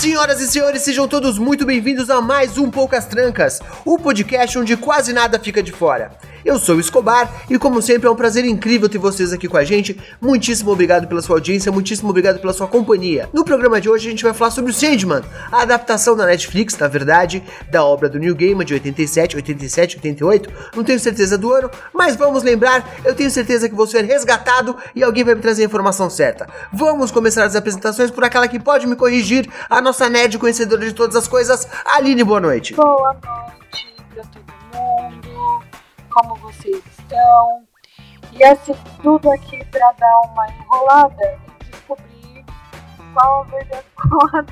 Senhoras e senhores, sejam todos muito bem-vindos a mais um Poucas Trancas, o podcast onde quase nada fica de fora. Eu sou o Escobar e, como sempre, é um prazer incrível ter vocês aqui com a gente. Muitíssimo obrigado pela sua audiência, muitíssimo obrigado pela sua companhia. No programa de hoje, a gente vai falar sobre o Sandman, a adaptação da Netflix, na verdade, da obra do Neil Gaiman de 87, 87, 88. Não tenho certeza do ano, mas vamos lembrar. Eu tenho certeza que vou ser resgatado e alguém vai me trazer a informação certa. Vamos começar as apresentações por aquela que pode me corrigir, a nossa nerd conhecedora de todas as coisas, Aline. Boa noite. Boa noite. Como vocês estão? E assim, tudo aqui pra dar uma enrolada e descobrir qual a verdadeira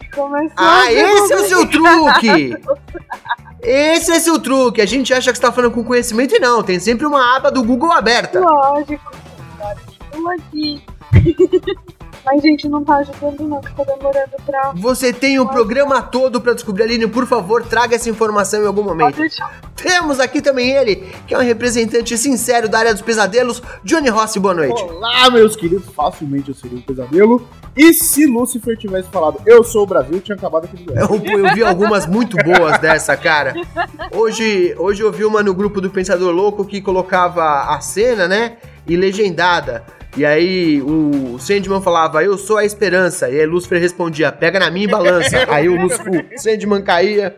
que começou Ah, esse é o seu truque! Esse é seu truque. A gente acha que você tá falando com conhecimento e não. Tem sempre uma aba do Google aberta. Lógico, tô aqui. Mas, gente, não tá ajudando não, que tá demorando pra... Você tem o programa todo pra descobrir, Aline. Por favor, traga essa informação em algum momento. Temos aqui também ele, que é um representante sincero da área dos pesadelos, Johnny Rossi. Boa noite. Olá, meus queridos, facilmente eu seria um pesadelo. E se Lúcifer tivesse falado eu sou o Brasil, tinha acabado aquele lugar. Eu, eu vi algumas muito boas dessa, cara. Hoje, hoje eu vi uma no grupo do Pensador Louco que colocava a cena, né? E legendada. E aí o Sandman falava, eu sou a esperança. E aí Lúcifer respondia, pega na minha e balança. aí o Sandman caía.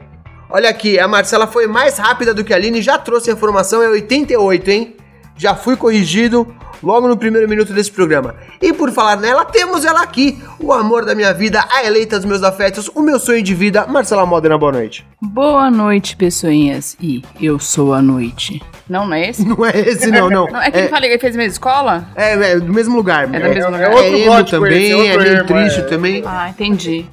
Olha aqui, a Marcela foi mais rápida do que a Aline, já trouxe a informação, é 88, hein? Já fui corrigido logo no primeiro minuto desse programa. E por falar nela, temos ela aqui, o amor da minha vida, a eleita dos meus afetos, o meu sonho de vida, Marcela Modena, boa noite. Boa noite, pessoinhas. E eu sou a noite. Não, não é esse? Não é esse não, não. Não, é que ele falei que ele fez a mesma escola? É, é do mesmo lugar. É do mesmo lugar. É, outro emo também, é meio emo, triste é. também. Ah, entendi.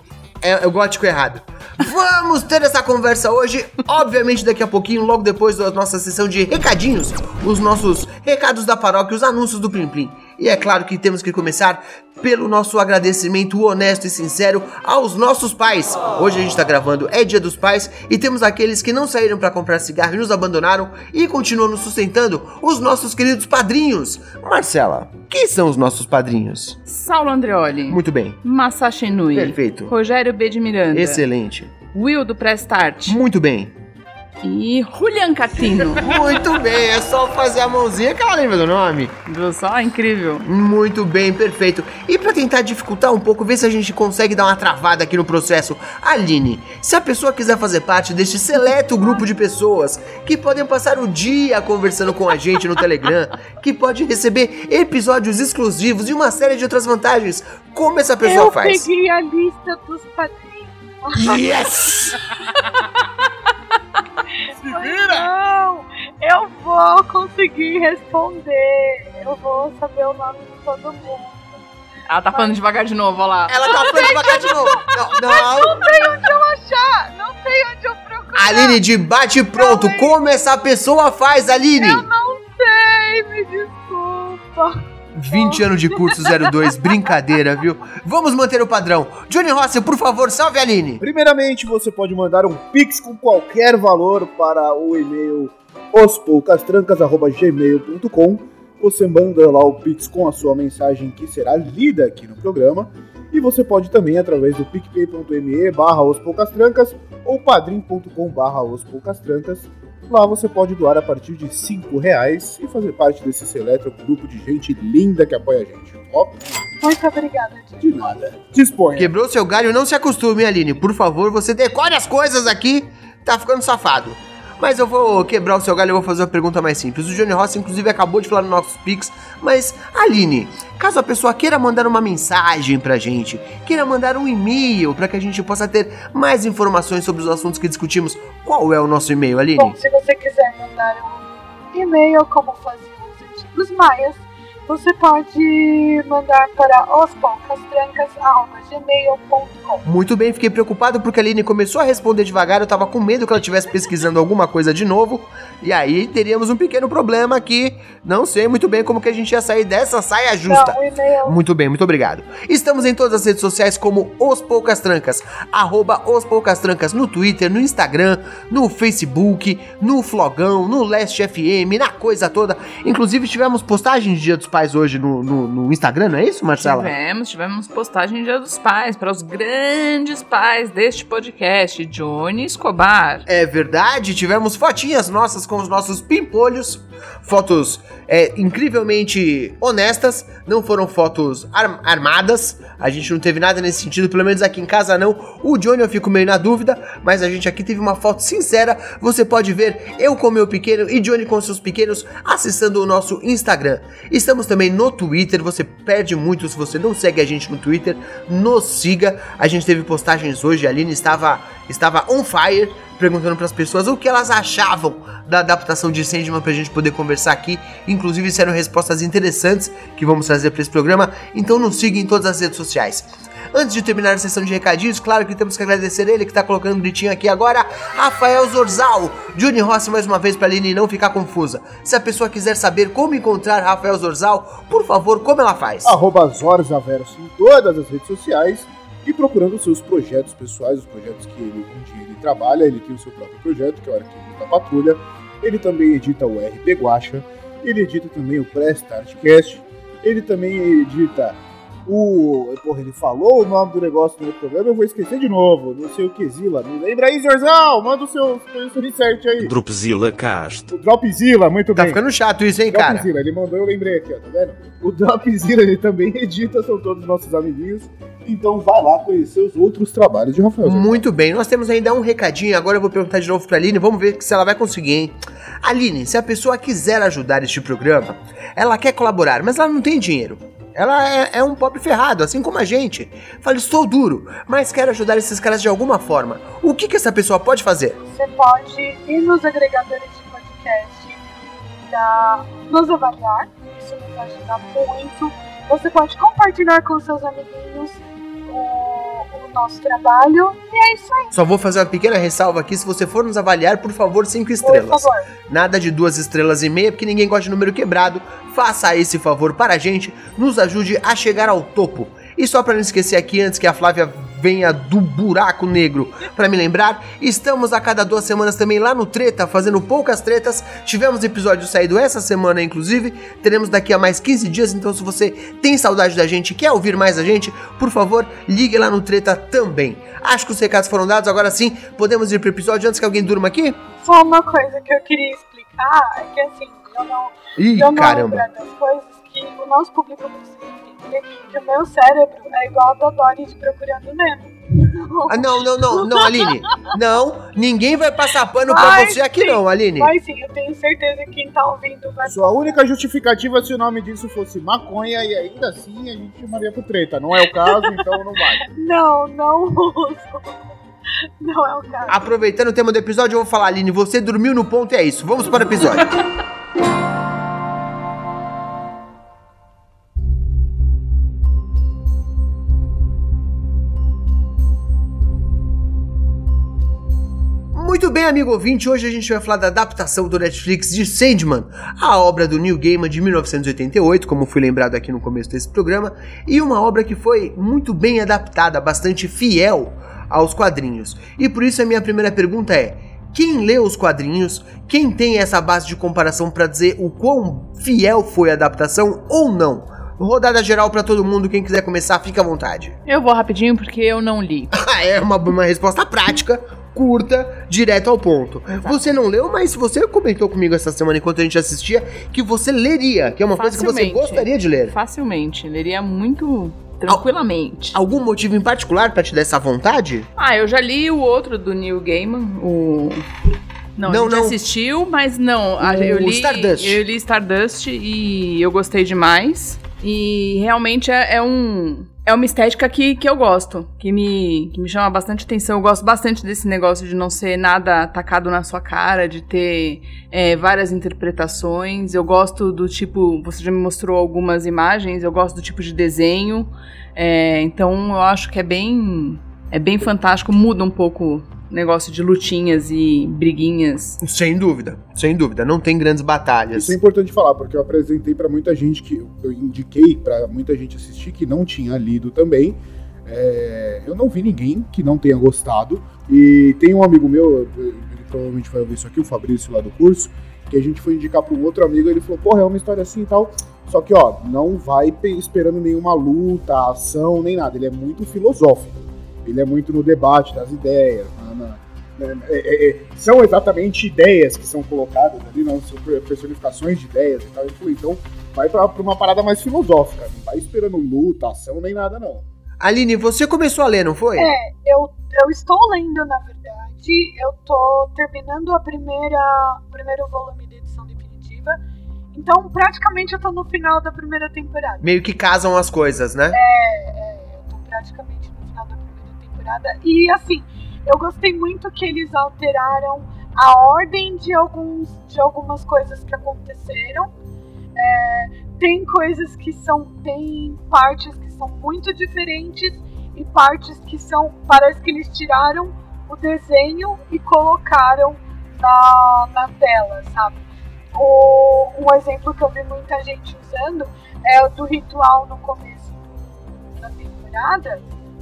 É, é o gótico errado. Vamos ter essa conversa hoje, obviamente daqui a pouquinho, logo depois da nossa sessão de recadinhos, os nossos recados da paróquia, os anúncios do Plim Plim. E é claro que temos que começar pelo nosso agradecimento honesto e sincero aos nossos pais. Hoje a gente tá gravando, é Dia dos Pais, e temos aqueles que não saíram para comprar cigarro e nos abandonaram e continuam nos sustentando, os nossos queridos padrinhos. Marcela, quem são os nossos padrinhos? Saulo Andreoli. Muito bem, Masashi Nui. Perfeito. Rogério B. de Miranda. excelente. Will do Prestart. Muito bem. E Julian Catino. Muito bem, é só fazer a mãozinha que ela lembra do nome. Viu só? Incrível. Muito bem, perfeito. E pra tentar dificultar um pouco, ver se a gente consegue dar uma travada aqui no processo. Aline, se a pessoa quiser fazer parte deste seleto grupo de pessoas que podem passar o dia conversando com a gente no Telegram, que pode receber episódios exclusivos e uma série de outras vantagens, como essa pessoa Eu faz? peguei a lista dos padrinhos. Yes! Não, eu vou conseguir responder. Eu vou saber o nome de todo mundo. Ela tá falando devagar de novo, olha lá. Ela tá falando devagar de novo. Não, não. Não tem onde eu achar, não tem onde eu procurar. Aline, de bate pronto, Não, como essa pessoa faz, Aline? Eu não sei, me desculpa. 20 anos de curso 02, brincadeira, viu? Vamos manter o padrão. Johnny Rossi, por favor, salve a Aline. Primeiramente, você pode mandar um pix com qualquer valor para o e-mail ospoucastrancas.gmail.com Você manda lá o pix com a sua mensagem que será lida aqui no programa. E você pode também, através do picpay.me barra ospoucastrancas ou padrim.com barra ospoucastrancas. Lá você pode doar a partir de 5 reais e fazer parte desse seleto grupo de gente linda que apoia a gente. Ó, Muito obrigada, gente. de nada. Disponha. Quebrou seu galho, não se acostume, Aline. Por favor, você decore as coisas aqui. Tá ficando safado. Mas eu vou quebrar o seu galho e vou fazer uma pergunta mais simples. O Johnny Rossi, inclusive, acabou de falar no nossos Pix. Mas, Aline, caso a pessoa queira mandar uma mensagem pra gente, queira mandar um e-mail para que a gente possa ter mais informações sobre os assuntos que discutimos, qual é o nosso e-mail, Aline? Bom, se você quiser mandar um e-mail como faziam os antigos maias, você pode mandar para ospoucastrancas.gmail.com Muito bem, fiquei preocupado porque a Aline começou a responder devagar, eu tava com medo que ela estivesse pesquisando alguma coisa de novo, e aí teríamos um pequeno problema aqui. Não sei muito bem como que a gente ia sair dessa saia justa. Não, Muito bem, muito obrigado. Estamos em todas as redes sociais como Os Poucas Trancas, arroba Os Poucas Trancas no Twitter, no Instagram, no Facebook, no Flogão, no Leste FM, na coisa toda. Inclusive tivemos postagem de Dia dos Pais hoje no, no, no Instagram, não é isso, Marcela? Tivemos, tivemos postagem Dia dos Pais para os grandes pais deste podcast, Johnny Escobar. É verdade, tivemos fotinhas nossas com os nossos pimpolhos, fotos é, incrivelmente honestas, não foram fotos ar- armadas, a gente não teve nada nesse sentido, pelo menos aqui em casa não. O Johnny eu fico meio na dúvida, mas a gente aqui teve uma foto sincera. Você pode ver eu com meu pequeno e Johnny com seus pequenos acessando o nosso Instagram. Estamos também no Twitter, você perde muito se você não segue a gente no Twitter, nos siga. A gente teve postagens hoje, a Aline estava, estava on fire perguntando para as pessoas o que elas achavam da adaptação de Sandman pra gente poder conversar aqui. Inclusive, eram respostas interessantes que vamos trazer para esse programa. Então, nos siga em todas as redes sociais. Antes de terminar a sessão de recadinhos, claro que temos que agradecer ele que tá colocando um gritinho aqui agora, Rafael Zorzal. Johnny Rossi mais uma vez pra Aline não ficar confusa. Se a pessoa quiser saber como encontrar Rafael Zorzal, por favor, como ela faz? Arroba Zorzaverso em todas as redes sociais e procurando os seus projetos pessoais, os projetos que ele, onde ele trabalha. Ele tem o seu próprio projeto, que é o Arquivo da Patrulha. Ele também edita o RP Guacha. Ele edita também o Prestartcast. Ele também edita o. Porra, ele falou o nome do negócio no outro programa, eu vou esquecer de novo. Não sei o que, Zila. Me lembra aí, Zorzal! Manda o seu, research aí. Dropzilla Cast. O Dropzilla, muito Tá bem. ficando chato isso, hein, cara? Dropzilla, ele mandou, eu lembrei aqui, ó, tá vendo? O Dropzilla, ele também edita, são todos nossos amiguinhos. Então vai lá conhecer os outros trabalhos de Rafael. Muito bem, nós temos ainda um recadinho. Agora eu vou perguntar de novo pra Aline. Vamos ver se ela vai conseguir, hein? Aline, se a pessoa quiser ajudar este programa, ela quer colaborar, mas ela não tem dinheiro. Ela é, é um pobre ferrado, assim como a gente. Fala, estou duro, mas quero ajudar esses caras de alguma forma. O que, que essa pessoa pode fazer? Você pode ir nos agregadores de podcast, da, nos avaliar, isso nos ajuda muito. Você pode compartilhar com seus amiguinhos o, o nosso trabalho. E é isso aí, Só vou fazer uma pequena ressalva aqui. Se você for nos avaliar, por favor, cinco por estrelas. favor. Nada de duas estrelas e meia, porque ninguém gosta de número quebrado. Faça esse favor para a gente, nos ajude a chegar ao topo. E só para não esquecer aqui, antes que a Flávia venha do buraco negro para me lembrar, estamos a cada duas semanas também lá no Treta, fazendo poucas tretas. Tivemos episódio saído essa semana, inclusive. Teremos daqui a mais 15 dias, então se você tem saudade da gente quer ouvir mais a gente, por favor, ligue lá no Treta também. Acho que os recados foram dados, agora sim, podemos ir pro episódio antes que alguém durma aqui? Só uma coisa que eu queria explicar é que assim, eu não, Ih, eu não caramba. lembro das coisas que o nosso público precisa que o meu cérebro é igual ao da Dory de Procurando Nemo. Ah, não, não, não, não, Aline. Não, ninguém vai passar pano pra Vai você aqui sim, não, Aline. Mas sim, eu tenho certeza que quem tá ouvindo vai Sua única justificativa se o nome disso fosse maconha e ainda assim a gente chamaria pro treta. Não é o caso, então não vale. Não, não uso. Não é o caso. Aproveitando o tema do episódio, eu vou falar, Aline, você dormiu no ponto e é isso. Vamos para o episódio. Muito bem, amigo ouvinte, hoje a gente vai falar da adaptação do Netflix de Sandman, a obra do Neil Gaiman de 1988, como fui lembrado aqui no começo desse programa, e uma obra que foi muito bem adaptada, bastante fiel aos quadrinhos. E por isso a minha primeira pergunta é: quem lê os quadrinhos, quem tem essa base de comparação para dizer o quão fiel foi a adaptação ou não? Rodada geral para todo mundo, quem quiser começar, fica à vontade. Eu vou rapidinho porque eu não li. é uma, uma resposta prática, curta, direto ao ponto. Você não leu, mas você comentou comigo essa semana enquanto a gente assistia que você leria, que é uma coisa que você Facilmente. gostaria de ler. Facilmente, leria muito tranquilamente. Algum motivo em particular para te dar essa vontade? Ah, eu já li o outro do Neil Gaiman, o... Não, Não, a gente não. assistiu, mas não. O eu li Stardust. Eu li Stardust e eu gostei demais. E realmente é, é um... é uma estética que, que eu gosto, que me, que me chama bastante atenção. Eu gosto bastante desse negócio de não ser nada atacado na sua cara, de ter é, várias interpretações. Eu gosto do tipo. Você já me mostrou algumas imagens, eu gosto do tipo de desenho. É, então eu acho que é bem. É bem fantástico, muda um pouco negócio de lutinhas e briguinhas. Sem dúvida, sem dúvida. Não tem grandes batalhas. Isso é importante falar, porque eu apresentei pra muita gente que eu indiquei pra muita gente assistir que não tinha lido também. É, eu não vi ninguém que não tenha gostado. E tem um amigo meu, ele provavelmente vai ouvir isso aqui, o Fabrício lá do curso, que a gente foi indicar para um outro amigo, ele falou, porra, é uma história assim e tal. Só que, ó, não vai pe- esperando nenhuma luta, ação, nem nada. Ele é muito filosófico. Ele é muito no debate das ideias. É- é- é- são exatamente ideias que são colocadas ali, não são per- personificações de ideias e tal. Então vai pra, pra uma parada mais filosófica. Não vai esperando luta, ação, nem nada, não. Aline, você começou a ler, não foi? É, eu, eu estou lendo, na verdade. Eu tô terminando a primeira, o primeiro volume da edição definitiva. Então, praticamente, eu tô no final da primeira temporada. Meio que casam as coisas, né? É, eu tô praticamente no final da primeira temporada. E, assim, eu gostei muito que eles alteraram a ordem de, alguns, de algumas coisas que aconteceram. É, tem coisas que são. Tem partes que são muito diferentes e partes que são. Parece que eles tiraram o desenho e colocaram na, na tela, sabe? O, um exemplo que eu vi muita gente usando é o do ritual no começo da temporada,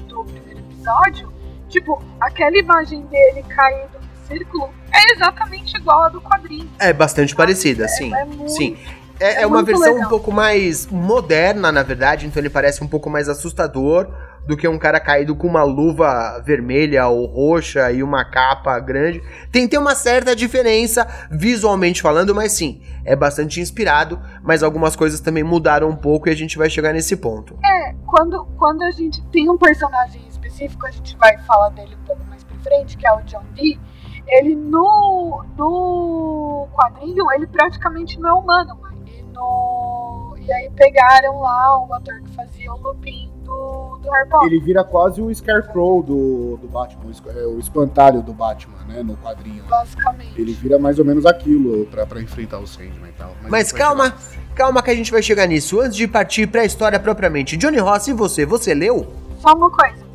do primeiro episódio. Tipo, aquela imagem dele caído no círculo é exatamente igual a do quadrinho. É bastante parecida, sim. É muito Sim. É, é é uma versão legal. um pouco mais moderna, na verdade, então ele parece um pouco mais assustador do que um cara caído com uma luva vermelha ou roxa e uma capa grande. Tem, tem uma certa diferença visualmente falando, mas sim, é bastante inspirado, mas algumas coisas também mudaram um pouco e a gente vai chegar nesse ponto. É, quando, quando a gente tem um personagem específico, a gente vai falar dele um pouco mais pra frente, que é o John Dee. Ele no, no quadrinho, ele praticamente não é humano, mas e, no, e aí pegaram lá o ator que fazia o Lupin do, do Harry Potter. Ele vira quase o Scarecrow do, do Batman, o é, o espantalho do Batman, né, no quadrinho. Basicamente. Ele vira mais ou menos aquilo pra, pra enfrentar o Sandman e tal. Mas vai calma, chegar. calma que a gente vai chegar nisso. Antes de partir pra história propriamente, Johnny Ross, e você? Você leu? Só uma coisa.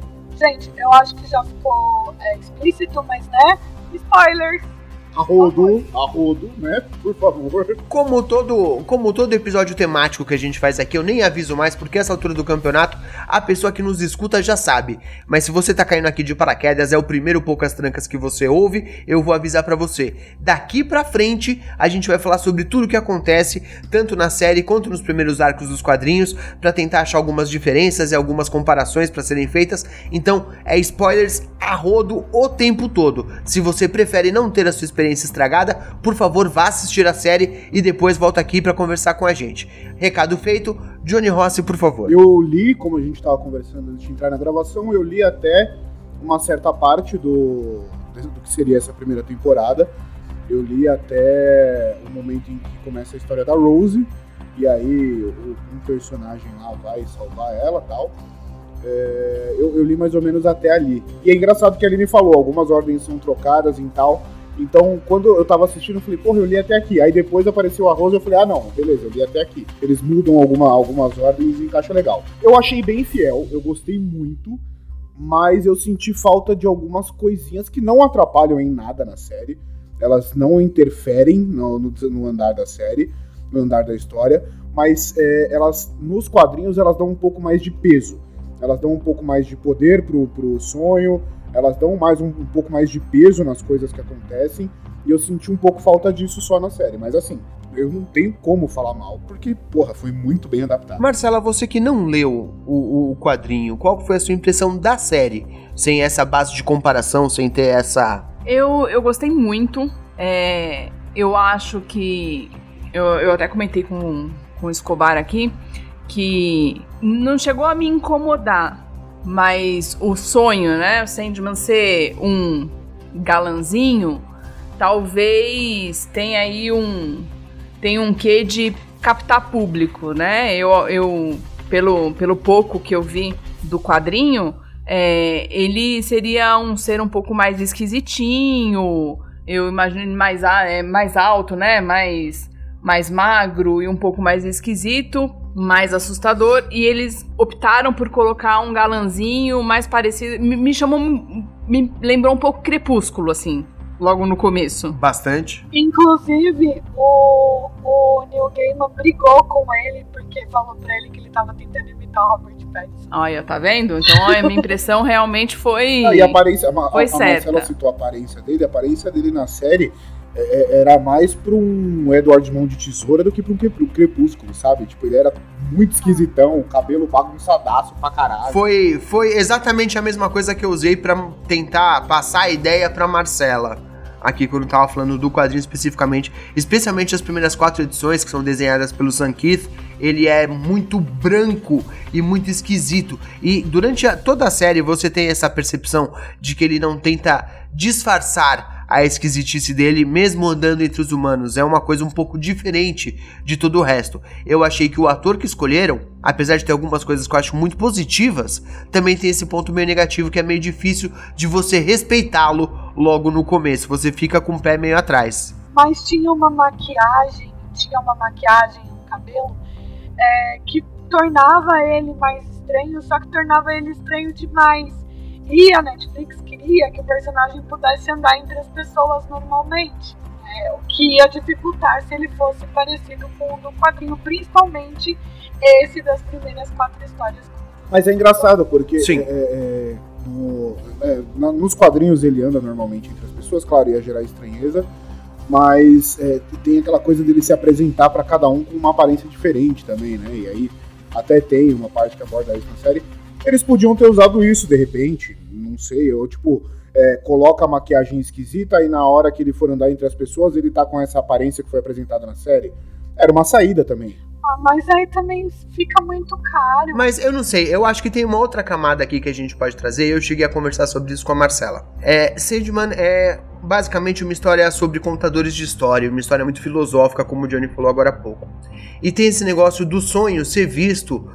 Gente, eu acho que já ficou é, explícito, mas né? Spoilers. Arrodo, arrodo, né, por favor. Como todo, como todo episódio temático que a gente faz aqui, eu nem aviso mais, porque essa altura do campeonato, a pessoa que nos escuta já sabe. Mas se você tá caindo aqui de paraquedas, é o primeiro Poucas Trancas que você ouve, eu vou avisar pra você. Daqui pra frente, a gente vai falar sobre tudo que acontece, tanto na série quanto nos primeiros arcos dos quadrinhos, pra tentar achar algumas diferenças e algumas comparações pra serem feitas. Então, é spoilers a rodo o tempo todo. Se você prefere não ter a sua experiência estragada, por favor, vá assistir a série e depois volta aqui pra conversar com a gente. Recado feito, Johnny Rossi, por favor. Eu li, como a gente tava conversando antes de entrar na gravação, eu li até uma certa parte do, do que seria essa primeira temporada. Eu li até o momento em que começa a história da Rose, e aí um personagem lá vai salvar ela tal. É, eu, eu li mais ou menos até ali. E é engraçado que ali me falou, algumas ordens são trocadas e tal. Então, quando eu tava assistindo, eu falei, porra, eu li até aqui. Aí depois apareceu a Rose, eu falei, ah, não, beleza, eu li até aqui. Eles mudam alguma, algumas ordens e encaixa legal. Eu achei bem fiel, eu gostei muito, mas eu senti falta de algumas coisinhas que não atrapalham em nada na série. Elas não interferem no, no, no andar da série, no andar da história, mas é, elas, nos quadrinhos, elas dão um pouco mais de peso. Elas dão um pouco mais de poder pro, pro sonho, elas dão mais um, um pouco mais de peso nas coisas que acontecem, e eu senti um pouco falta disso só na série. Mas assim, eu não tenho como falar mal, porque, porra, foi muito bem adaptado. Marcela, você que não leu o, o quadrinho, qual foi a sua impressão da série? Sem essa base de comparação, sem ter essa. Eu, eu gostei muito. É, eu acho que. Eu, eu até comentei com, com o Escobar aqui que não chegou a me incomodar, mas o sonho, né? O Sandman ser um galanzinho, talvez tenha aí um. Tem um quê de captar público, né? Eu, eu pelo, pelo pouco que eu vi do quadrinho, é, ele seria um ser um pouco mais esquisitinho. Eu imagino mais, é, mais alto, né? Mais, mais magro e um pouco mais esquisito, mais assustador. E eles optaram por colocar um galanzinho mais parecido. Me, me chamou. Me lembrou um pouco Crepúsculo, assim, logo no começo. Bastante. Inclusive, o, o Neil Gaiman brigou com ele porque falou pra ele que ele tava tentando imitar o Robert Pattinson. Olha, tá vendo? Então a minha impressão realmente foi. Ah, e a aparência, a, Foi a, a Marcela citou a aparência dele, a aparência dele na série é, é, era mais pra um Edward Mão de Tesoura do que pra um Crepú- Crepúsculo, sabe? Tipo, ele era muito esquisitão, cabelo bagunçadaço pra caralho. Foi, foi exatamente a mesma coisa que eu usei pra tentar passar a ideia pra Marcela. Aqui, quando eu tava falando do quadrinho especificamente, especialmente as primeiras quatro edições, que são desenhadas pelo Sam Keith, ele é muito branco e muito esquisito. E durante a- toda a série você tem essa percepção de que ele não tenta disfarçar a esquisitice dele, mesmo andando entre os humanos. É uma coisa um pouco diferente de todo o resto. Eu achei que o ator que escolheram, apesar de ter algumas coisas que eu acho muito positivas, também tem esse ponto meio negativo que é meio difícil de você respeitá-lo logo no começo. Você fica com o pé meio atrás. Mas tinha uma maquiagem, tinha uma maquiagem no cabelo é, que tornava ele mais estranho, só que tornava ele estranho demais. E a Netflix queria que o personagem pudesse andar entre as pessoas normalmente. é, o que ia dificultar se ele fosse parecido com o do quadrinho, principalmente esse das primeiras quatro histórias. Mas é engraçado, porque Sim. é, é, no- é, na- nos quadrinhos ele anda normalmente entre as pessoas, claro, ia gerar estranheza, mas é, tem aquela coisa dele se apresentar pra cada um com uma aparência diferente também, né? E aí até tem uma parte que aborda isso na série. Eles podiam ter usado isso de repente, não sei, ou tipo, é, coloca a maquiagem esquisita e na hora que ele for andar entre as pessoas ele tá com essa aparência que foi apresentada na série. Era uma saída também. Ah, mas aí também fica muito caro. Mas eu não sei, eu acho que tem uma outra camada aqui que a gente pode trazer. Eu cheguei a conversar sobre isso com a Marcela. É, Sandman é basicamente uma história sobre contadores de história, uma história muito filosófica, como o Johnny falou agora há pouco. E tem esse negócio do sonho ser visto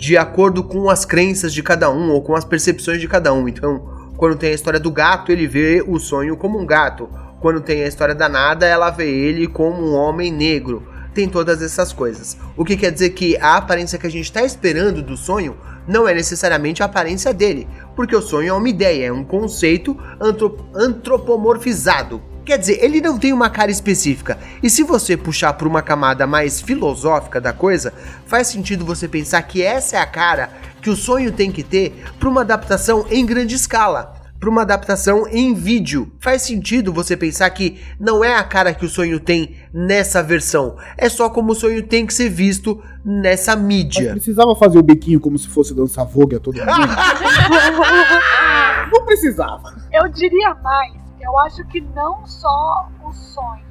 de acordo com as crenças de cada um ou com as percepções de cada um. Então, quando tem a história do gato, ele vê o sonho como um gato. Quando tem a história da nada, ela vê ele como um homem negro. Tem todas essas coisas. O que quer dizer que a aparência que a gente está esperando do sonho não é necessariamente a aparência dele, porque o sonho é uma ideia, é um conceito antro- antropomorfizado. Quer dizer, ele não tem uma cara específica. E se você puxar por uma camada mais filosófica da coisa, faz sentido você pensar que essa é a cara que o sonho tem que ter para uma adaptação em grande escala para uma adaptação em vídeo. Faz sentido você pensar que não é a cara que o sonho tem nessa versão, é só como o sonho tem que ser visto nessa Mas mídia. precisava fazer o biquinho como se fosse dançar vogue a todo mundo? não precisava. Eu diria mais, eu acho que não só o sonho,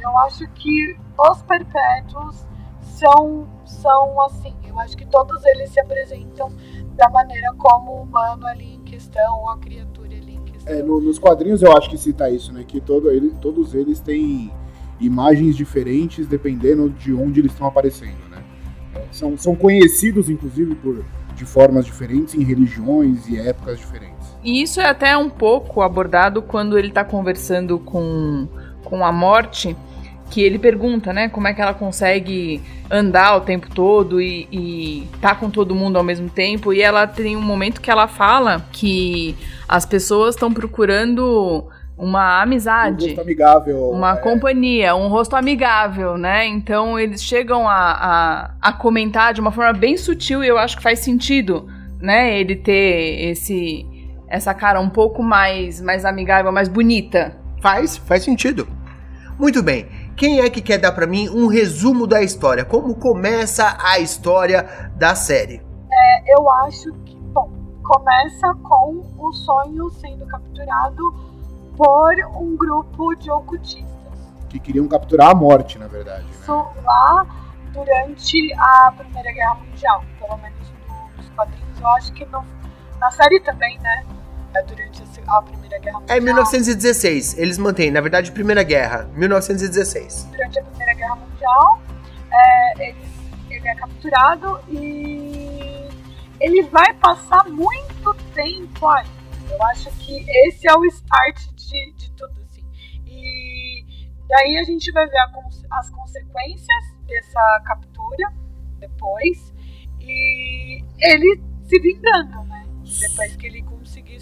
eu acho que os perpétuos são, são assim, eu acho que todos eles se apresentam da maneira como o humano ali em questão, ou a criatura ali em questão. É, no- nos quadrinhos eu acho que cita isso, né? Que todo, ele- todos eles têm imagens diferentes dependendo de onde eles estão aparecendo, né? É, são, são conhecidos, inclusive, por, de formas diferentes, em religiões e épocas diferentes. E isso é até um pouco abordado quando ele tá conversando com, com a morte, que ele pergunta, né, como é que ela consegue andar o tempo todo e, e tá com todo mundo ao mesmo tempo. E ela tem um momento que ela fala que as pessoas estão procurando uma Um amizade. gosto amigável. Uma é, companhia, um rosto amigável, né? Então eles chegam a, a, a comentar de uma forma bem sutil e eu acho que faz sentido, né? Ele ter esse essa cara um pouco mais, mais amigável, mais bonita. Faz, faz sentido. Muito bem. Quem é que quer dar pra mim um resumo da história? Como começa a história da série? Eu acho que, bom, começa com o sonho sendo capturado por um grupo de ocultistas. Que queriam capturar a morte, na verdade. Né? Isso lá durante a Primeira Guerra Mundial, pelo menos no- nos quadrinhos. Eu acho que no- na série também, né? É durante a Primeira Guerra Mundial. É 1916. Eles mantêm, na verdade, Primeira Guerra, 1916. Durante a Primeira Guerra Mundial, é, ele, ele é capturado e ele vai passar muito tempo aí. Eu acho que esse é o start de, de tudo, assim. E daí a gente vai ver a, as consequências dessa captura depois e ele se vingando, né? Depois que ele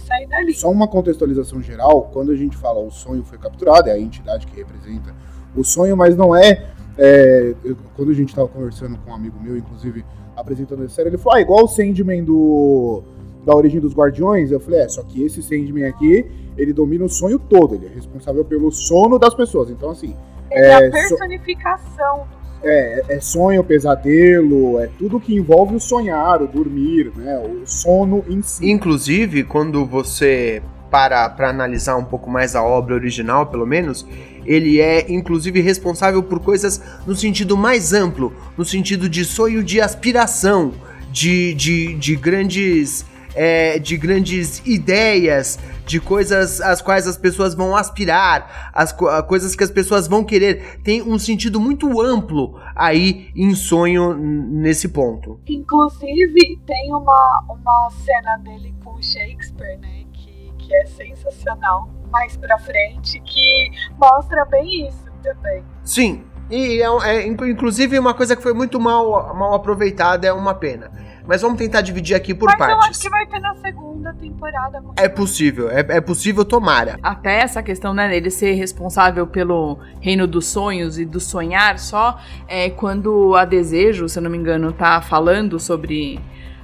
sair dali. Só uma contextualização geral, quando a gente fala o sonho foi capturado, é a entidade que representa o sonho, mas não é. é eu, quando a gente estava conversando com um amigo meu, inclusive apresentando essa série, ele falou: ah, igual o Sandman do da origem dos Guardiões, eu falei, é, só que esse Sandman aqui, ele domina o sonho todo, ele é responsável pelo sono das pessoas. Então, assim. Ele é, a personificação so... É, é sonho, pesadelo, é tudo que envolve o sonhar, o dormir, né? O sono em si. Inclusive, quando você para para analisar um pouco mais a obra original, pelo menos, ele é inclusive responsável por coisas no sentido mais amplo, no sentido de sonho de aspiração, de, de, de grandes é, de grandes ideias, de coisas às quais as pessoas vão aspirar, as co coisas que as pessoas vão querer. Tem um sentido muito amplo aí em sonho nesse ponto. Inclusive, tem uma, uma cena dele com Shakespeare, né? Que, que é sensacional mais pra frente, que mostra bem isso também. Sim, e é, é, inclusive uma coisa que foi muito mal, mal aproveitada, é uma pena. Mas vamos tentar dividir aqui por Mas partes. eu acho que vai ter na segunda temporada. É possível, é, é possível, tomara. Até essa questão, né, dele ser responsável pelo reino dos sonhos e do sonhar só, é quando a Desejo, se eu não me engano, tá falando sobre,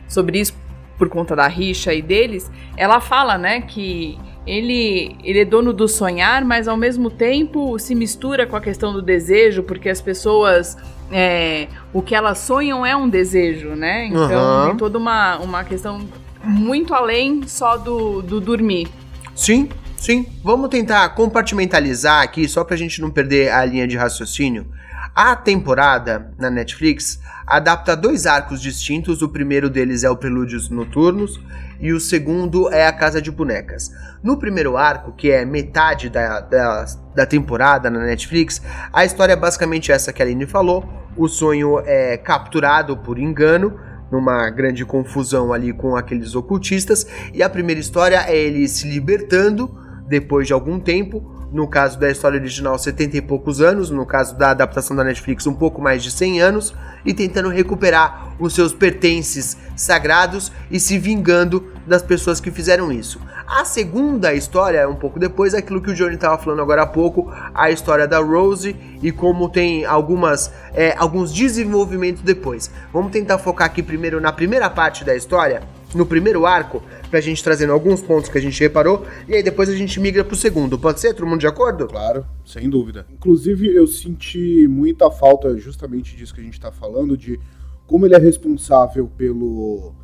sobre isso por conta da rixa e deles, ela fala, né, que ele, ele é dono do sonhar, mas ao mesmo tempo se mistura com a questão do desejo, porque as pessoas. É, o que elas sonham é um desejo, né? Então uhum. tem toda uma, uma questão muito além só do, do dormir. Sim, sim. Vamos tentar compartimentalizar aqui, só pra gente não perder a linha de raciocínio. A temporada na Netflix adapta dois arcos distintos. O primeiro deles é o Prelúdios Noturnos e o segundo é a Casa de Bonecas. No primeiro arco, que é metade da, da, da temporada na Netflix, a história é basicamente essa que a Aline falou. O sonho é capturado por engano, numa grande confusão ali com aqueles ocultistas, e a primeira história é ele se libertando depois de algum tempo no caso da história original, 70 e poucos anos, no caso da adaptação da Netflix, um pouco mais de 100 anos, e tentando recuperar os seus pertences sagrados e se vingando das pessoas que fizeram isso. A segunda história, um pouco depois, é aquilo que o Johnny estava falando agora há pouco, a história da Rose e como tem algumas, é, alguns desenvolvimentos depois. Vamos tentar focar aqui primeiro na primeira parte da história, no primeiro arco, pra gente trazendo alguns pontos que a gente reparou, e aí depois a gente migra pro segundo. Pode ser? Todo mundo de acordo? Claro, sem dúvida. Inclusive, eu senti muita falta justamente disso que a gente tá falando, de como ele é responsável pelo,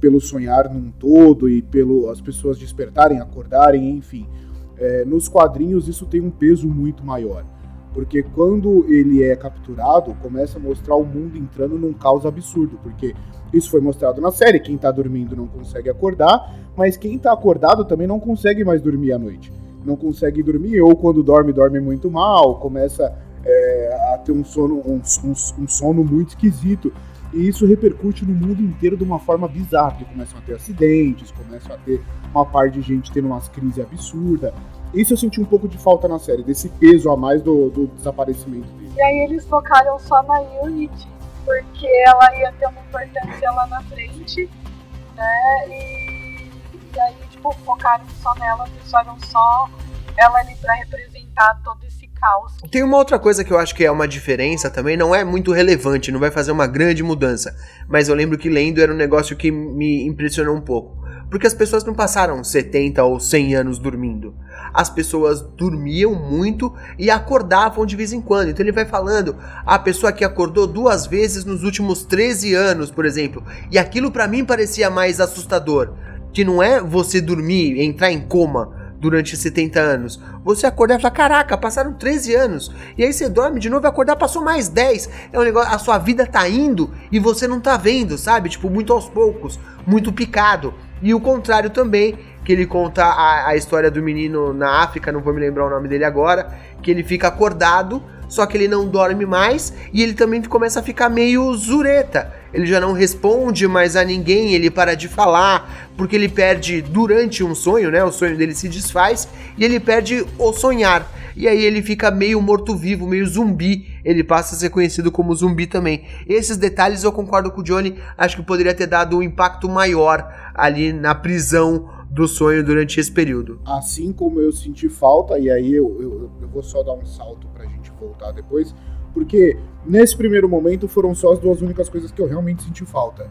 pelo sonhar num todo e pelo as pessoas despertarem, acordarem, enfim. É, nos quadrinhos isso tem um peso muito maior. Porque quando ele é capturado, começa a mostrar o mundo entrando num caos absurdo. Porque isso foi mostrado na série. Quem tá dormindo não consegue acordar, mas quem tá acordado também não consegue mais dormir à noite. Não consegue dormir, ou quando dorme, dorme muito mal, começa é, a ter um sono, um, um, um sono muito esquisito. E isso repercute no mundo inteiro de uma forma bizarra, porque começam a ter acidentes, começam a ter uma parte de gente tendo umas crises absurdas. Isso eu senti um pouco de falta na série, desse peso a mais do, do desaparecimento dele. E aí eles focaram só na Unity, porque ela ia ter uma importância lá na frente, né? E, e aí, tipo, focaram só nela, deixaram só ela ali pra representar todo esse caos. Tem uma outra coisa que eu acho que é uma diferença também, não é muito relevante, não vai fazer uma grande mudança, mas eu lembro que lendo era um negócio que me impressionou um pouco. Porque as pessoas não passaram 70 ou 100 anos dormindo as pessoas dormiam muito e acordavam de vez em quando. Então ele vai falando, a pessoa que acordou duas vezes nos últimos 13 anos, por exemplo. E aquilo para mim parecia mais assustador, que não é você dormir, entrar em coma durante 70 anos. Você acordar e falar, caraca, passaram 13 anos. E aí você dorme de novo e acordar passou mais 10. É um negócio, a sua vida tá indo e você não tá vendo, sabe? Tipo, muito aos poucos, muito picado. E o contrário também, que ele conta a, a história do menino na África, não vou me lembrar o nome dele agora, que ele fica acordado, só que ele não dorme mais e ele também começa a ficar meio zureta. Ele já não responde mais a ninguém, ele para de falar, porque ele perde durante um sonho, né? O sonho dele se desfaz e ele perde o sonhar. E aí ele fica meio morto-vivo, meio zumbi. Ele passa a ser conhecido como zumbi também. Esses detalhes eu concordo com o Johnny, acho que poderia ter dado um impacto maior ali na prisão do sonho durante esse período. Assim como eu senti falta, e aí eu, eu, eu vou só dar um salto pra gente voltar depois, porque nesse primeiro momento foram só as duas únicas coisas que eu realmente senti falta.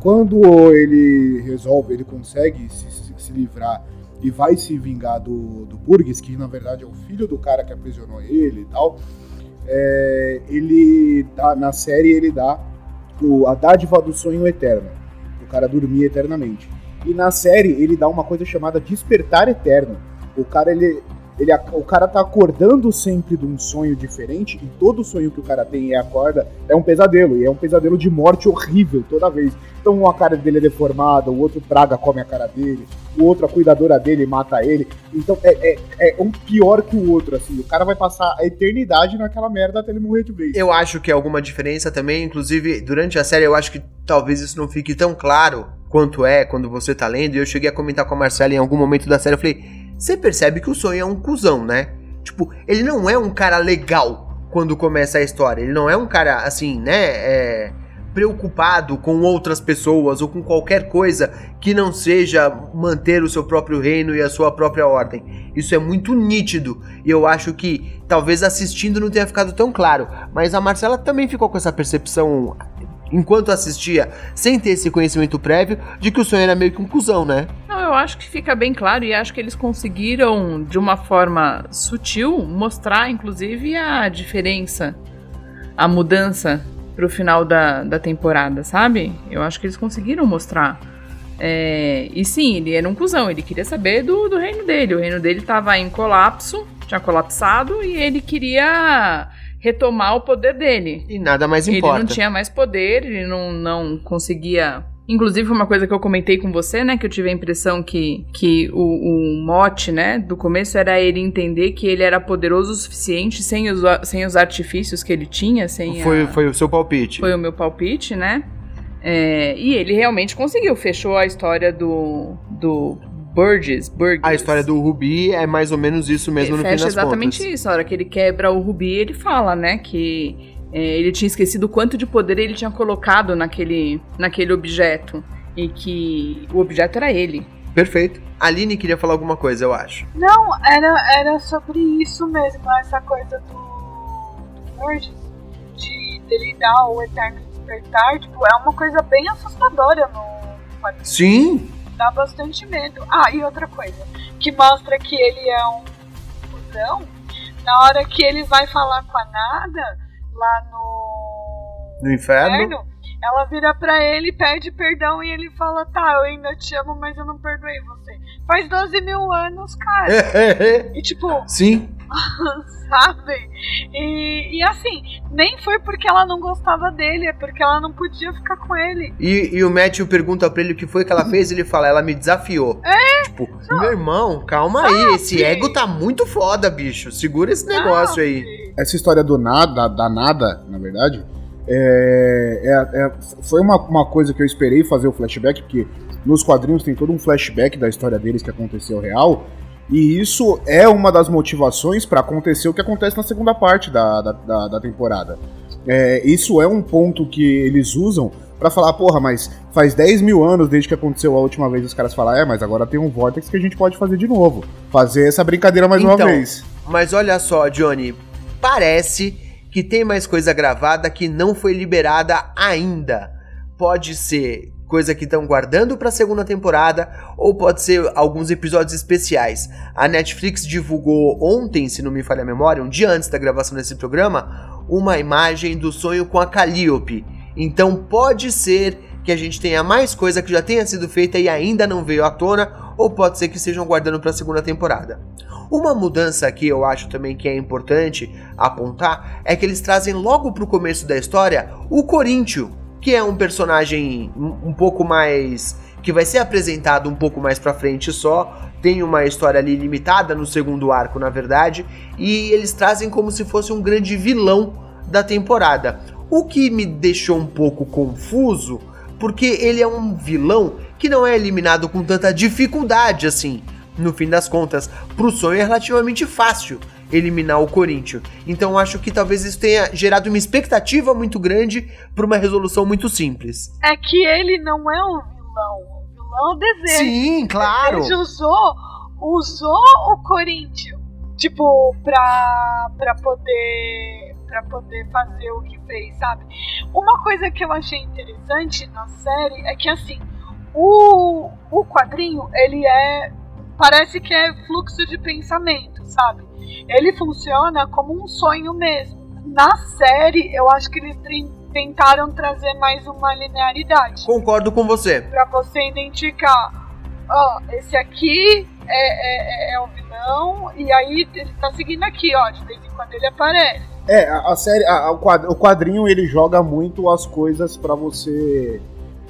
Quando ele resolve, ele consegue se, se, se livrar e vai se vingar do, do Burgess, que na verdade é o filho do cara que aprisionou ele e tal, é, ele dá, na série ele dá o, a dádiva do sonho eterno, o cara dormir eternamente. E na série ele dá uma coisa chamada despertar eterno. O cara ele, ele o cara tá acordando sempre de um sonho diferente e todo sonho que o cara tem e acorda é um pesadelo, e é um pesadelo de morte horrível toda vez. Então a cara dele é deformada, o outro praga come a cara dele, o outro a cuidadora dele mata ele. Então é, é, é um pior que o outro, assim. O cara vai passar a eternidade naquela merda até ele morrer de vez. Eu acho que é alguma diferença também, inclusive durante a série eu acho que talvez isso não fique tão claro quanto é quando você tá lendo. E eu cheguei a comentar com a Marcela em algum momento da série, eu falei, você percebe que o sonho é um cuzão, né? Tipo, ele não é um cara legal quando começa a história. Ele não é um cara assim, né? É preocupado com outras pessoas ou com qualquer coisa que não seja manter o seu próprio reino e a sua própria ordem. Isso é muito nítido e eu acho que talvez assistindo não tenha ficado tão claro, mas a Marcela também ficou com essa percepção enquanto assistia, sem ter esse conhecimento prévio, de que o sonho era meio que um cuzão, né? Não, eu acho que fica bem claro e acho que eles conseguiram, de uma forma sutil, mostrar, inclusive, a diferença, a mudança pro final da, da temporada, sabe? Eu acho que eles conseguiram mostrar. É, e sim, ele era um cuzão, ele queria saber do, do reino dele. O reino dele tava em colapso, tinha colapsado, e ele queria retomar o poder dele. E nada mais importa. Ele não tinha mais poder, ele não, não conseguia Inclusive, uma coisa que eu comentei com você, né? Que eu tive a impressão que, que o, o mote, né, do começo era ele entender que ele era poderoso o suficiente sem os, sem os artifícios que ele tinha, sem foi, a, foi o seu palpite. Foi o meu palpite, né? É, e ele realmente conseguiu, fechou a história do, do Burgess, Burgess. A história do Rubi é mais ou menos isso mesmo no fim das contas. exatamente isso. A hora que ele quebra o Rubi, ele fala, né, que é, ele tinha esquecido o quanto de poder ele tinha colocado naquele, naquele objeto. E que o objeto era ele. Perfeito. A Aline queria falar alguma coisa, eu acho. Não, era, era sobre isso mesmo, essa coisa do, do Burgess, de dele dar o eterno despertar. Tipo, é uma coisa bem assustadora no. Sim. Dá bastante medo. Ah, e outra coisa, que mostra que ele é um fusão. Na hora que ele vai falar com a Nada, lá no. No inferno? Ela vira pra ele, pede perdão e ele fala: Tá, eu ainda te amo, mas eu não perdoei você. Faz 12 mil anos, cara. e tipo. Sim. sabe? E, e assim, nem foi porque ela não gostava dele, é porque ela não podia ficar com ele. E, e o Matthew pergunta pra ele o que foi que ela fez, ele fala, ela me desafiou. É? Tipo, não. meu irmão, calma sabe? aí, esse ego tá muito foda, bicho. Segura esse negócio sabe? aí. Essa história do nada, da nada, na verdade, é, é, é, foi uma, uma coisa que eu esperei fazer o flashback, porque nos quadrinhos tem todo um flashback da história deles que aconteceu real. E isso é uma das motivações para acontecer o que acontece na segunda parte da, da, da, da temporada. É, isso é um ponto que eles usam para falar, porra, mas faz 10 mil anos desde que aconteceu a última vez os caras falaram, é, mas agora tem um Vortex que a gente pode fazer de novo. Fazer essa brincadeira mais então, uma vez. Mas olha só, Johnny, parece que tem mais coisa gravada que não foi liberada ainda. Pode ser coisa que estão guardando para a segunda temporada, ou pode ser alguns episódios especiais. A Netflix divulgou ontem, se não me falha a memória, um dia antes da gravação desse programa, uma imagem do sonho com a Calliope. Então pode ser que a gente tenha mais coisa que já tenha sido feita e ainda não veio à tona, ou pode ser que estejam guardando para a segunda temporada. Uma mudança que eu acho também que é importante apontar é que eles trazem logo para o começo da história o Coríntio, que é um personagem um pouco mais que vai ser apresentado um pouco mais pra frente só. Tem uma história ali limitada no segundo arco, na verdade, e eles trazem como se fosse um grande vilão da temporada. O que me deixou um pouco confuso, porque ele é um vilão que não é eliminado com tanta dificuldade assim. No fim das contas, pro sonho é relativamente fácil eliminar o Corinthians. Então acho que talvez isso tenha gerado uma expectativa muito grande para uma resolução muito simples. É que ele não é um vilão. O vilão é o desejo. Sim, claro. Ele usou, usou o Corinthians, tipo, pra, pra poder para poder fazer o que fez, sabe? Uma coisa que eu achei interessante na série é que assim, o, o quadrinho, ele é parece que é fluxo de pensamento, sabe? Ele funciona como um sonho mesmo. Na série, eu acho que eles tentaram trazer mais uma linearidade. Concordo com você. Pra você identificar, ó, esse aqui é, é, é o vilão, e aí ele tá seguindo aqui, ó, de vez em quando ele aparece. É, a, a série, a, o quadrinho ele joga muito as coisas para você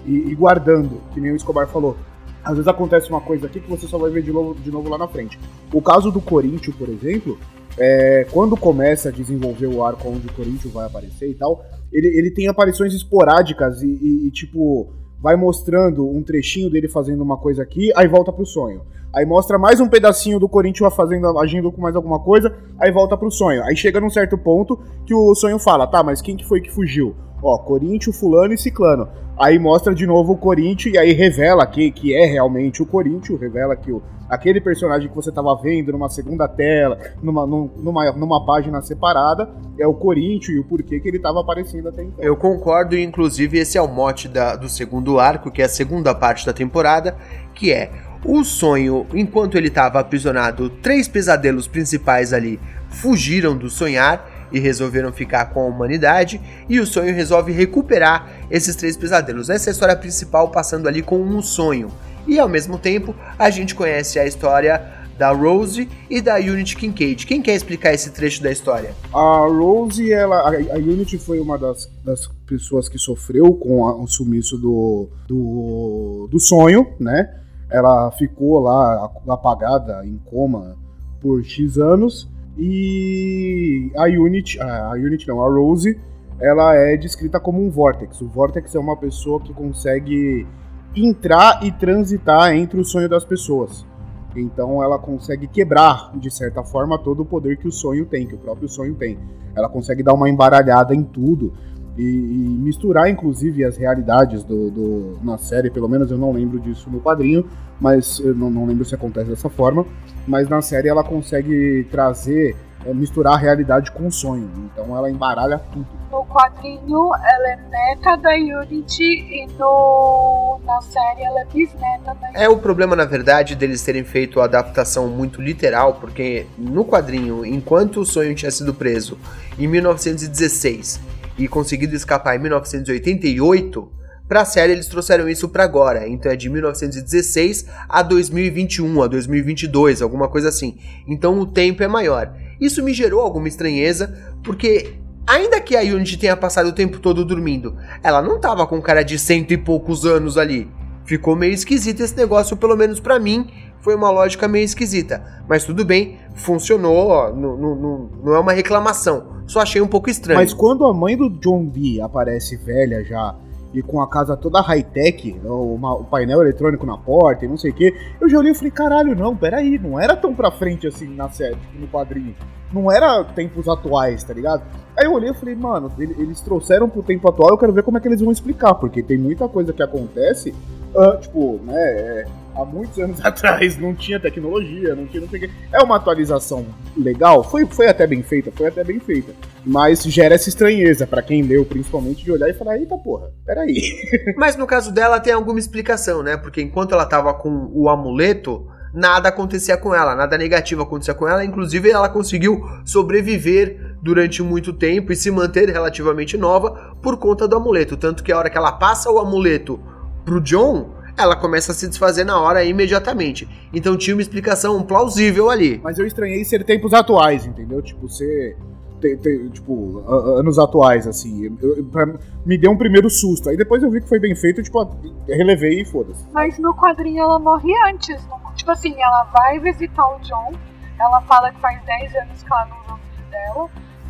ir, ir, guardando, que nem o Escobar falou. Às vezes acontece uma coisa aqui que você só vai ver de novo, de novo lá na frente. O caso do Corinthians, por exemplo, é, quando começa a desenvolver o arco onde o Corinthians vai aparecer e tal, ele, ele tem aparições esporádicas e, e, e, tipo, vai mostrando um trechinho dele fazendo uma coisa aqui, aí volta pro sonho. Aí mostra mais um pedacinho do Corinthians fazendo, agindo com mais alguma coisa, aí volta pro sonho. Aí chega num certo ponto que o sonho fala, tá, mas quem que foi que fugiu? Ó, Corinthians, fulano e ciclano. Aí mostra de novo o Corinthians e aí revela que, que é realmente o Corinthians, revela que o, aquele personagem que você estava vendo numa segunda tela, numa, numa, numa página separada, é o Corinthians e o porquê que ele estava aparecendo até então. Eu concordo, inclusive esse é o mote da, do segundo arco, que é a segunda parte da temporada, que é o sonho, enquanto ele estava aprisionado, três pesadelos principais ali fugiram do sonhar e resolveram ficar com a humanidade, e o sonho resolve recuperar esses três pesadelos. Essa é a história principal, passando ali com um sonho. E ao mesmo tempo, a gente conhece a história da Rose e da Unity Kincaid. Quem quer explicar esse trecho da história? A Rose, ela, a, Unity foi uma das, das pessoas que sofreu com a, o sumiço do, do, do sonho, né? Ela ficou lá apagada, em coma, por X anos. E a Unity, a Unity não, a Rose, ela é descrita como um Vortex. O Vortex é uma pessoa que consegue entrar e transitar entre o sonho das pessoas. Então ela consegue quebrar, de certa forma, todo o poder que o sonho tem, que o próprio sonho tem. Ela consegue dar uma embaralhada em tudo e, e misturar, inclusive, as realidades do, do, na série. Pelo menos eu não lembro disso no quadrinho, mas eu não, não lembro se acontece dessa forma mas na série ela consegue trazer, é, misturar a realidade com o sonho. Então ela embaralha tudo. No quadrinho ela é neta da Unity e no, na série ela é bisneta da Unity. É o problema, na verdade, deles terem feito a adaptação muito literal, porque no quadrinho, enquanto o sonho tinha sido preso em 1916 e conseguido escapar em 1988 Pra série eles trouxeram isso para agora, então é de 1916 a 2021, a 2022, alguma coisa assim. Então o tempo é maior. Isso me gerou alguma estranheza, porque ainda que a Unity tenha passado o tempo todo dormindo, ela não tava com cara de cento e poucos anos ali. Ficou meio esquisito esse negócio, pelo menos para mim, foi uma lógica meio esquisita. Mas tudo bem, funcionou, ó, não, não, não é uma reclamação. Só achei um pouco estranho. Mas quando a mãe do John B aparece velha já e com a casa toda high-tech, o, painel eletrônico na porta e não sei o que, eu já olhei e falei, caralho, não, peraí, não era tão pra frente assim na série, tipo, no quadrinho. Não era tempos atuais, tá ligado? Aí eu olhei e falei, mano, eles trouxeram pro tempo atual, eu quero ver como é que eles vão explicar, porque tem muita coisa que acontece, uh, tipo, né, é, há muitos anos atrás não tinha tecnologia, não tinha não que. É uma atualização legal, foi, foi até bem feita, foi até bem feita. Mas gera essa estranheza para quem leu, principalmente, de olhar e falar, eita porra, peraí. Mas no caso dela tem alguma explicação, né? Porque enquanto ela tava com o amuleto, nada acontecia com ela, nada negativo acontecia com ela, inclusive ela conseguiu sobreviver durante muito tempo e se manter relativamente nova por conta do amuleto. Tanto que a hora que ela passa o amuleto pro John, ela começa a se desfazer na hora imediatamente. Então tinha uma explicação plausível ali. Mas eu estranhei ser tempos atuais, entendeu? Tipo, ser te- te- tipo, anos atuais, assim. Eu- pra- me deu um primeiro susto. Aí depois eu vi que foi bem feito, tipo, relevei e foda-se. Mas no quadrinho ela morre antes. não- Tipo assim, ela vai visitar o John. Ela fala que faz 10 anos que ela não vê o filho dela.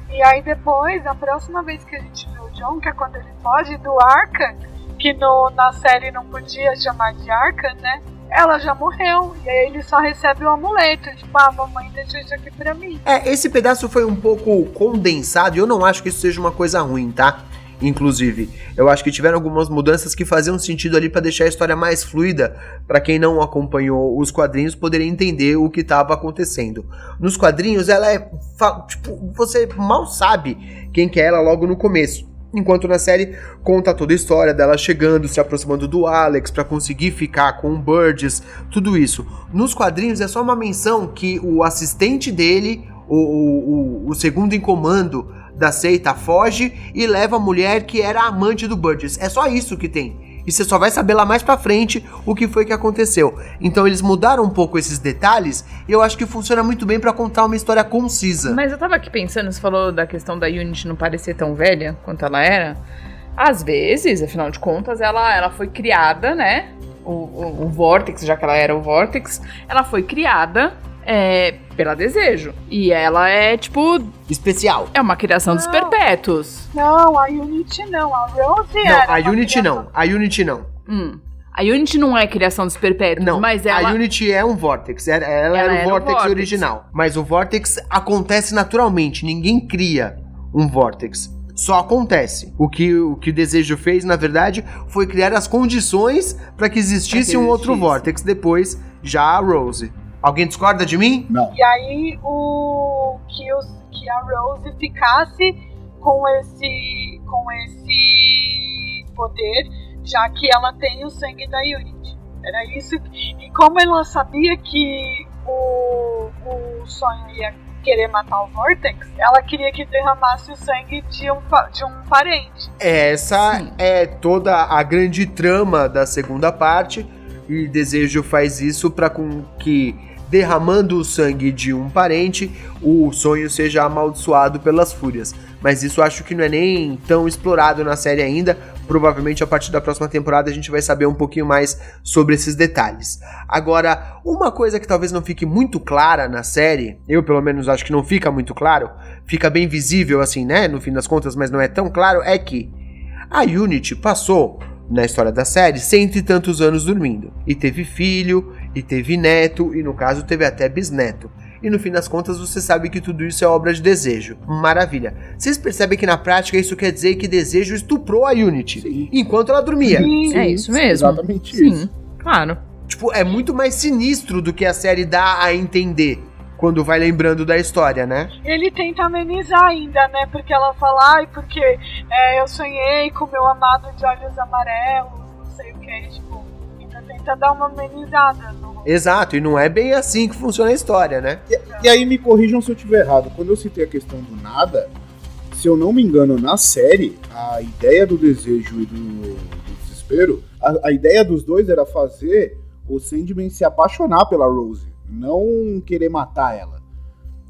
E aí depois, a próxima vez que a gente vê o John, que é quando ele foge do Arca, que no, na série não podia chamar de Arca, né? Ela já morreu. E aí ele só recebe o amuleto. Tipo, ah, mamãe deixou isso aqui pra mim. É, esse pedaço foi um pouco condensado e eu não acho que isso seja uma coisa ruim, tá? Inclusive, eu acho que tiveram algumas mudanças que faziam sentido ali pra deixar a história mais fluida, pra quem não acompanhou os quadrinhos poder entender o que estava acontecendo. Nos quadrinhos, ela é tipo, você mal sabe quem que é ela logo no começo. Enquanto na série conta toda a história dela chegando, se aproximando do Alex pra conseguir ficar com o Burgess, tudo isso. Nos quadrinhos é só uma menção que o assistente dele, o, o, o- o segundo em comando da seita, foge e leva a mulher que era amante do Burgess. É só isso que tem. E você só vai saber lá mais pra frente o que foi que aconteceu. Então eles mudaram um pouco esses detalhes e eu acho que funciona muito bem pra contar uma história concisa. Mas eu tava aqui pensando, você falou da questão da Unity não parecer tão velha quanto ela era. Às vezes, afinal de contas, ela, ela foi criada, né? O, o, o Vortex, já que ela era o Vortex, ela foi criada é, pela Desejo. E ela é, tipo, Especial. é uma criação dos Não. perpétuos. Não, a Unity não. A Rose Não, era. a Unity criação- não. A Unity não. Hum. A Unity não é criação dos perpétuos, Não, mas ela. a Unity é um Vortex. Ela, ela era, o Vortex, original. Mas o Vortex acontece naturalmente. Ninguém cria um Vortex. Só acontece. O que o que o Desejo fez, na verdade, foi criar as condições para que existisse que um outro. Vortex. Depois, já a Rose. Alguém discorda de mim? Não. E aí o que, os, que a Rose ficasse com esse com esse poder, já que ela tem o sangue da Unity. Era isso. E como ela sabia que o, o sonho ia querer matar o Vortex, ela queria que derramasse o sangue de um, de um parente. Essa Sim. é toda a grande trama da segunda parte. E Desejo faz isso para com que, derramando o sangue de um parente, o sonho seja amaldiçoado pelas fúrias. Mas isso acho que não é nem tão explorado na série ainda. Provavelmente a partir da próxima temporada a gente vai saber um pouquinho mais sobre esses detalhes. Agora, uma coisa que talvez não fique muito clara na série, eu pelo menos acho que não fica muito claro, fica bem visível assim, né, no fim das contas, mas não é tão claro, é que a Unity passou, na história da série, cento e tantos anos dormindo. E teve filho, e teve neto, e no caso teve até bisneto. E no fim das contas você sabe que tudo isso é obra de desejo. Maravilha. Vocês percebem que na prática isso quer dizer que desejo estuprou a Unity Sim. enquanto ela dormia. Sim. É isso mesmo. Exatamente Sim, isso. claro. Tipo, é muito mais sinistro do que a série dá a entender quando vai lembrando da história, né? Ele tenta amenizar ainda, né? Porque ela fala, ai, porque é, eu sonhei com meu amado de olhos amarelos, não sei o que, tipo, tenta dar uma amenizada no. Exato, e não é bem assim que funciona a história, né? E aí me corrijam se eu estiver errado. Quando eu citei a questão do nada, se eu não me engano, na série, a ideia do desejo e do, do desespero, a, a ideia dos dois era fazer o Sandman se apaixonar pela Rose, não querer matar ela.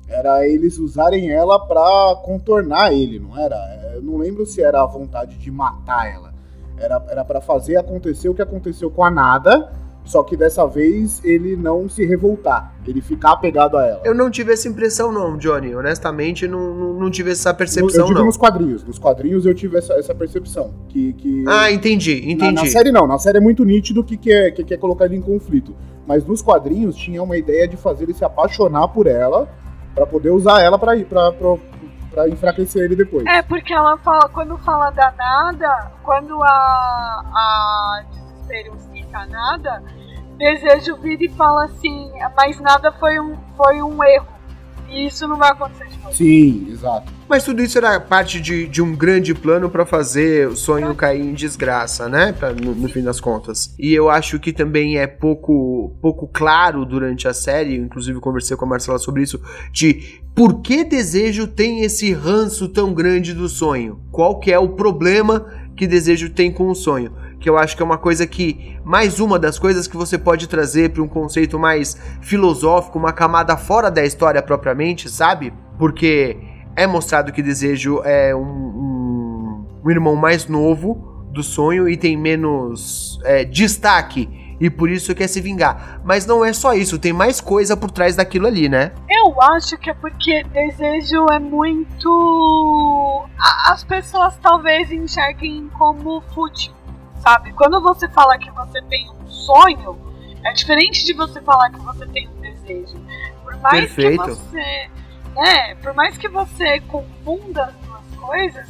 Era eles usarem ela pra contornar ele, não era? Eu não lembro se era a vontade de matar ela. Era, para fazer acontecer o que aconteceu com a Nada, só que dessa vez ele não se revoltar, ele ficar apegado a ela. Eu não tive essa impressão, não, Johnny. Honestamente, não, não, não tive essa eu percepção, digo não. nos quadrinhos. Nos quadrinhos eu tive essa, essa percepção. Que, que Ah, entendi, na, entendi. na série não. Na série é muito nítido que quer, que quer colocar ele em conflito. Mas nos quadrinhos tinha uma ideia de fazer ele se apaixonar por ela pra poder usar ela pra ir pra, pra, enfraquecer ele depois. É, porque ela fala, quando fala da nada, quando a, a desespero cita a nada, desejo vira e fala assim, mas nada foi um, foi um erro. E isso não vai acontecer de novo. Sim, exato. Mas tudo isso era parte de, de um grande plano pra fazer o sonho cair em desgraça, né? Pra- no, no fim das contas. E eu acho que também é pouco, pouco claro durante a série, inclusive conversei com a Marcela sobre isso, de por que Desejo tem esse ranço tão grande do sonho? Qual que é o problema que Desejo tem com o sonho? Que eu acho que é uma coisa que, mais uma das coisas que você pode trazer para um conceito mais filosófico, uma camada fora da história propriamente, sabe? Porque é mostrado que Desejo é um, um, um irmão mais novo do sonho e tem menos é, destaque e por isso quer se vingar. Mas não é só isso, tem mais coisa por trás daquilo ali, né? Eu acho que é porque desejo é muito. As pessoas talvez enxerguem como fútil, sabe? Quando você fala que você tem um sonho, é diferente de você falar que você tem um desejo. Por mais Perfeito. que você. Né, por mais que você confunda as duas coisas,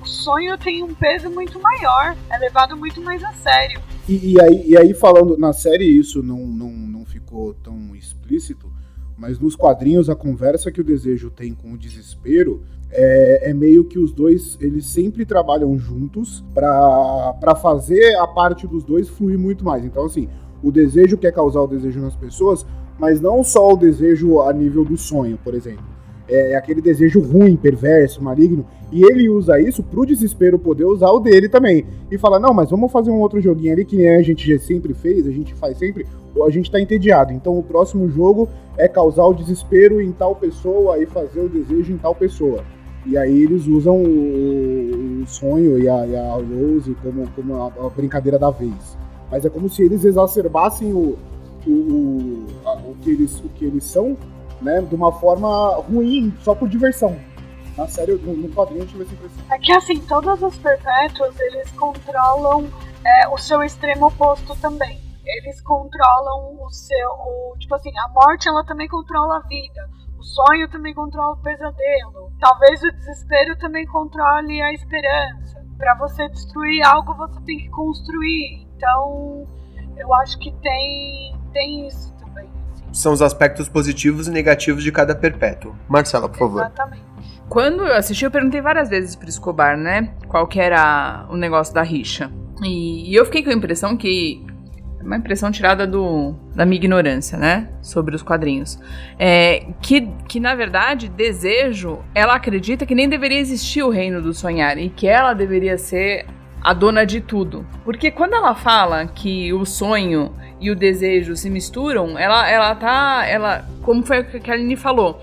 o sonho tem um peso muito maior, é levado muito mais a sério. E, e aí, e aí, falando na série, isso não, não, não ficou tão explícito, mas nos quadrinhos a conversa que o desejo tem com o desespero é, é meio que os dois eles sempre trabalham juntos para fazer a parte dos dois fluir muito mais. Então, assim, o desejo quer causar o desejo nas pessoas, mas não só o desejo a nível do sonho, por exemplo é aquele desejo ruim, perverso, maligno, e ele usa isso pro desespero poder usar o dele também. E fala, não, mas vamos fazer um outro joguinho ali que a gente sempre fez, a gente faz sempre, ou a gente tá entediado. Então o próximo jogo é causar o desespero em tal pessoa e fazer o desejo em tal pessoa. E aí eles usam o, o sonho e a, e a, Rose como, como a, a, brincadeira da vez. Mas é como se eles exacerbassem o, o, o, o, que, eles, o que eles são né, de uma forma ruim, só por diversão. Na série, no, no quadrinho, gente vê sempre assim. É que assim, todos os perpétuos, eles controlam é, o seu extremo oposto também. Eles controlam o seu. O, tipo assim, a morte ela também controla a vida. O sonho também controla o pesadelo. Talvez o desespero também controle a esperança. Para você destruir algo, você tem que construir. Então, eu acho que tem, tem isso são os aspectos positivos e negativos de cada perpétuo. Marcela, por favor. Exatamente. Quando eu assisti, eu perguntei várias vezes pro Escobar, né? Qual que era o negócio da rixa. E, e eu fiquei com a impressão que. Uma impressão tirada do, da minha ignorância, né? Sobre os quadrinhos. É, que, que, na verdade, desejo, ela acredita que nem deveria existir o reino do sonhar e que ela deveria ser a dona de tudo. Porque quando ela fala que o sonho e o desejo se misturam, ela, ela tá. Ela, como foi o que a Aline falou,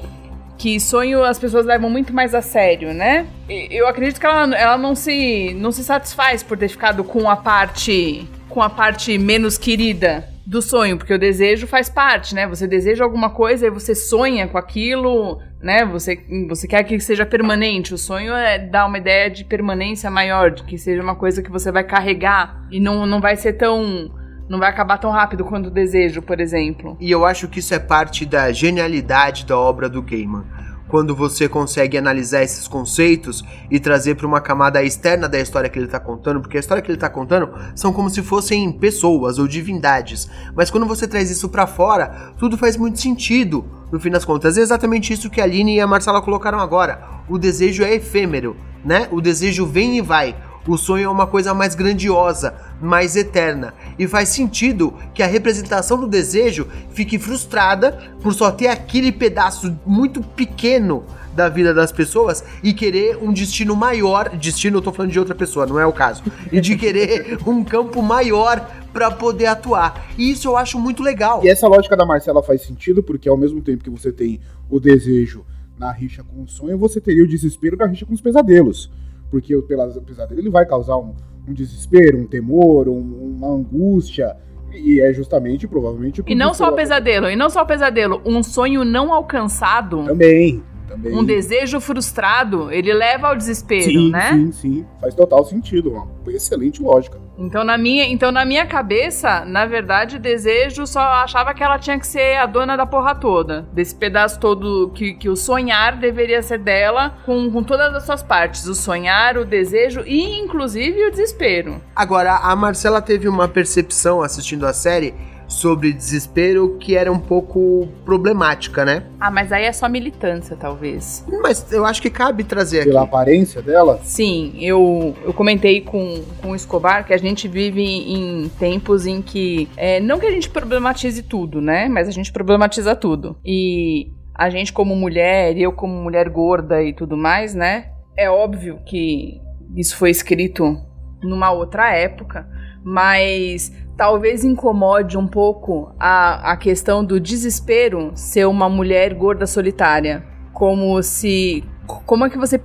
que sonho as pessoas levam muito mais a sério, né? Eu acredito que ela, ela não, se, não se satisfaz por ter ficado com a parte. com a parte menos querida do sonho, porque o desejo faz parte, né? Você deseja alguma coisa e você sonha com aquilo, né? Você, você quer que seja permanente. O sonho é dar uma ideia de permanência maior, de que seja uma coisa que você vai carregar e não, não vai ser tão não vai acabar tão rápido quanto o desejo, por exemplo. E eu acho que isso é parte da genialidade da obra do Gaiman. Quando você consegue analisar esses conceitos e trazer para uma camada externa da história que ele está contando, porque a história que ele está contando são como se fossem pessoas ou divindades. Mas quando você traz isso para fora, tudo faz muito sentido. No fim das contas, é exatamente isso que a Aline e a Marcela colocaram agora. O desejo é efêmero, né? O desejo vem e vai. O sonho é uma coisa mais grandiosa, mais eterna. E faz sentido que a representação do desejo fique frustrada por só ter aquele pedaço muito pequeno da vida das pessoas e querer um destino maior. Destino, eu tô falando de outra pessoa, não é o caso. E de querer um campo maior para poder atuar. E isso eu acho muito legal. E essa lógica da Marcela faz sentido, porque ao mesmo tempo que você tem o desejo na rixa com o sonho, você teria o desespero da rixa com os pesadelos porque o pesadelo ele vai causar um, um desespero, um temor, um, uma angústia. E é justamente, provavelmente, o que E não só o pesadelo, e não só o pesadelo, um sonho não alcançado. Também. Também. Um desejo frustrado, ele leva ao desespero, sim, né? Sim, sim, faz total sentido, uma excelente lógica. Então na minha, então na minha cabeça, na verdade, desejo só achava que ela tinha que ser a dona da porra toda, desse pedaço todo que, que o sonhar deveria ser dela, com, com todas as suas partes, o sonhar, o desejo e inclusive o desespero. Agora a Marcela teve uma percepção assistindo a série sobre desespero que era um pouco problemática, né? Ah, mas aí é só militância, talvez. Mas eu acho que cabe trazer Pela aqui. aparência dela? Sim, eu, eu comentei com, com o Escobar que a gente vive em tempos em que. É, não que a gente problematize tudo, né? Mas a gente problematiza tudo. E a gente, como mulher, eu como mulher gorda e tudo mais, né? É óbvio que isso foi escrito numa outra época, mas talvez incomode um pouco a, a questão do desespero ser uma mulher gorda solitária. Como se como é que você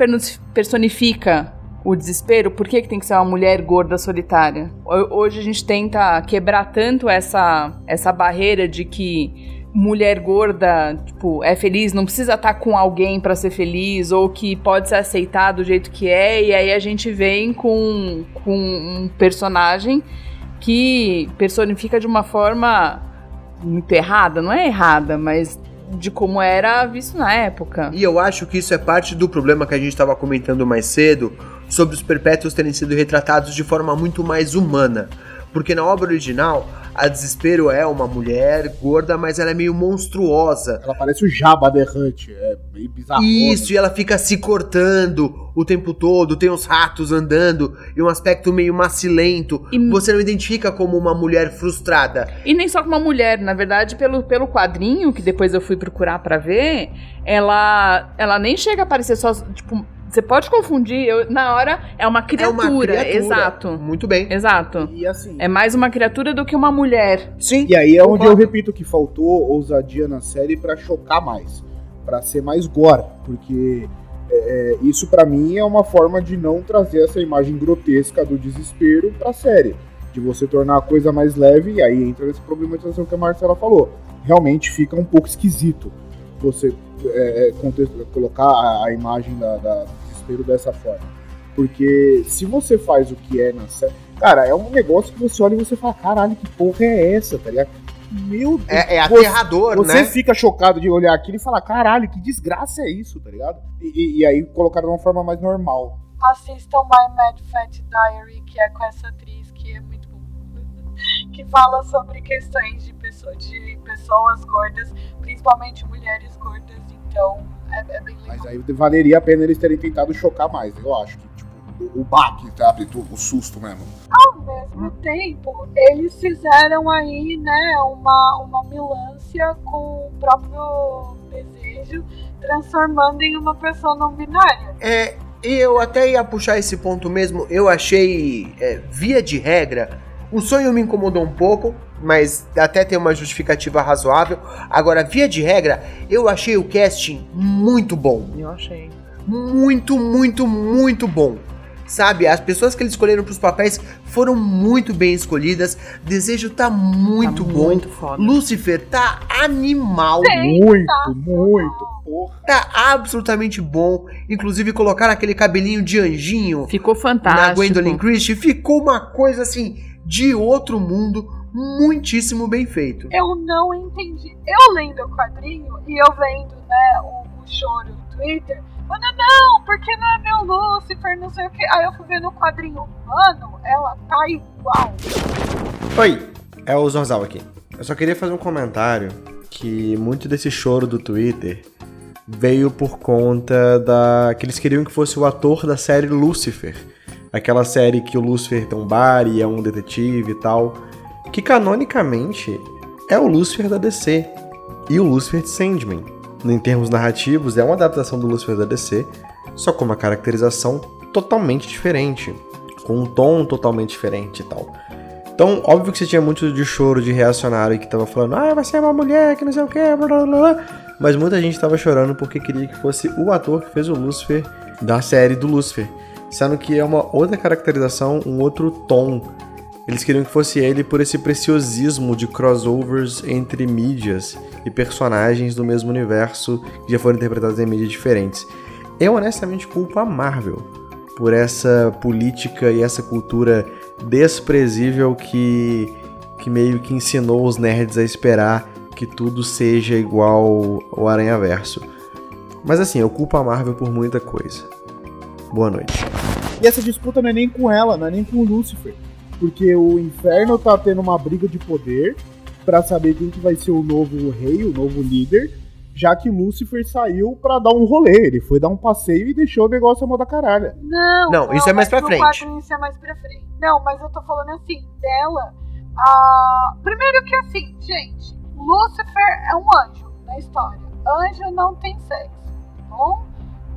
personifica o desespero, por que, que tem que ser uma mulher gorda solitária? Hoje a gente tenta quebrar tanto essa, essa barreira de que mulher gorda, tipo, é feliz, não precisa estar com alguém para ser feliz, ou que pode ser aceitar do jeito que é, e aí a gente vem com, com um personagem que personifica de uma forma muito errada, não é errada, mas de como era visto na época. E eu acho que isso é parte do problema que a gente estava comentando mais cedo, sobre os perpétuos terem sido retratados de forma muito mais humana. Porque na obra original, a Desespero é uma mulher gorda, mas ela é meio monstruosa. Ela parece o Jabba the Hutt, é meio bizarro. Isso, e ela fica se cortando o tempo todo, tem os ratos andando, e um aspecto meio macilento. E... Você não identifica como uma mulher frustrada. E nem só como uma mulher, na verdade, pelo, pelo quadrinho, que depois eu fui procurar para ver, ela, ela nem chega a parecer só, tipo, você pode confundir, eu, na hora é uma criatura, é uma criatura. exato. Muito bem. Exato. E assim. É mais uma criatura do que uma mulher. Sim. E aí é onde eu repito que faltou ousadia na série para chocar mais, para ser mais gore, porque é, é isso para mim é uma forma de não trazer essa imagem grotesca do desespero para a série, de você tornar a coisa mais leve e aí entra nessa problematização que a Marcela falou. Realmente fica um pouco esquisito você é, é colocar a, a imagem da, da, desespero dessa forma. Porque se você faz o que é na série. Cara, é um negócio que você olha e você fala: caralho, que porra é essa, tá ligado? Meu Deus. É, é aterrador, você, né? Você fica chocado de olhar aquilo e falar: caralho, que desgraça é isso, tá ligado? E, e, e aí colocar de uma forma mais normal. Assistam My Mad Fat Diary, que é com essa atriz que é muito que fala sobre questões de, pessoa, de pessoas gordas, principalmente mulheres gordas então, é, é bem legal. Mas aí valeria a pena eles terem tentado chocar mais, eu acho que, tipo, o, o baque, sabe? O susto mesmo. Ao mesmo tempo, eles fizeram aí, né, uma, uma milância com o próprio desejo, transformando em uma pessoa não binária. É, e eu até ia puxar esse ponto mesmo, eu achei, é, via de regra, o sonho me incomodou um pouco, mas até tem uma justificativa razoável. Agora, via de regra, eu achei o casting muito bom. Eu achei. Muito, muito, muito bom. Sabe, as pessoas que eles escolheram para os papéis foram muito bem escolhidas. Desejo tá muito tá bom. Muito foda. Lucifer tá animal. Sim, muito, tá muito. Porra. Tá absolutamente bom. Inclusive colocar aquele cabelinho de anjinho. Ficou fantástico. Na Gwendolyn Christie. Ficou uma coisa assim de outro mundo muitíssimo bem feito. Eu não entendi. Eu lendo o quadrinho e eu vendo, né, o, o choro no Twitter, falando, não, porque não é meu Lucifer, não sei o que. Aí eu fui ver no quadrinho, mano, ela tá igual. Oi, é o Zorzal aqui. Eu só queria fazer um comentário que muito desse choro do Twitter veio por conta da que eles queriam que fosse o ator da série Lucifer. Aquela série que o Lucifer tem um bar e é um detetive e tal que canonicamente é o Lucifer da DC e o Lucifer de Sandman. Em termos narrativos, é uma adaptação do Lucifer da DC, só com uma caracterização totalmente diferente, com um tom totalmente diferente e tal. Então, óbvio que você tinha muito de choro de reacionário que tava falando, ah, vai ser uma mulher que não sei o que, blá blá blá. Mas muita gente tava chorando porque queria que fosse o ator que fez o Lucifer da série do Lucifer. Sendo que é uma outra caracterização, um outro tom eles queriam que fosse ele por esse preciosismo de crossovers entre mídias e personagens do mesmo universo que já foram interpretados em mídias diferentes. Eu honestamente culpo a Marvel por essa política e essa cultura desprezível que, que meio que ensinou os nerds a esperar que tudo seja igual ao Aranha-Verso. Mas assim, eu culpo a Marvel por muita coisa. Boa noite. E essa disputa não é nem com ela, não é nem com o Lucifer porque o inferno tá tendo uma briga de poder para saber quem que vai ser o novo rei, o novo líder, já que Lúcifer saiu para dar um rolê, ele foi dar um passeio e deixou o negócio a moda caralho. Não, não, isso é mais pra frente. Isso é mais pra frente. Não, mas eu tô falando assim, dela. Uh, primeiro que assim, gente, Lúcifer é um anjo na história. Anjo não tem sexo, tá bom?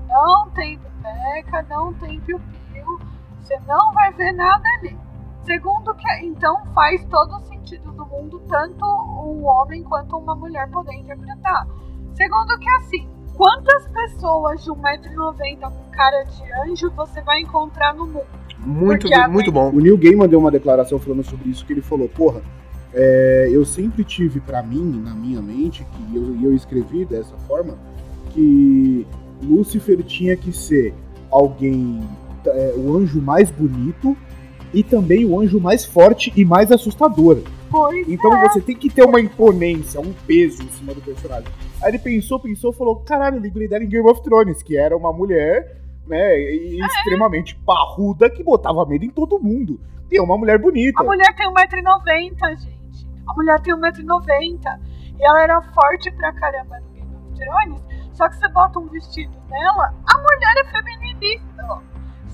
Não tem pepeca, não tem piu-piu. Você não vai ver nada ali. Segundo que então faz todo o sentido do mundo tanto um homem quanto uma mulher poder interpretar. Segundo que assim, quantas pessoas de 1,90m com cara de anjo você vai encontrar no mundo? Muito, Porque muito bom. O Neil Gaiman deu uma declaração falando sobre isso, que ele falou, porra, é, eu sempre tive pra mim, na minha mente, que eu, e eu escrevi dessa forma, que Lúcifer tinha que ser alguém, é, o anjo mais bonito e também o anjo mais forte e mais assustador. Pois Então você tem que ter uma imponência, um peso em cima do personagem. Aí ele pensou, pensou, falou: caralho, lembrei dela em Game of Thrones, que era uma mulher, né, e extremamente parruda que botava medo em todo mundo. E é uma mulher bonita. A mulher tem 1,90m, gente. A mulher tem 1,90m. E ela era forte pra caramba no Game of Thrones. Só que você bota um vestido nela, a mulher é feminista.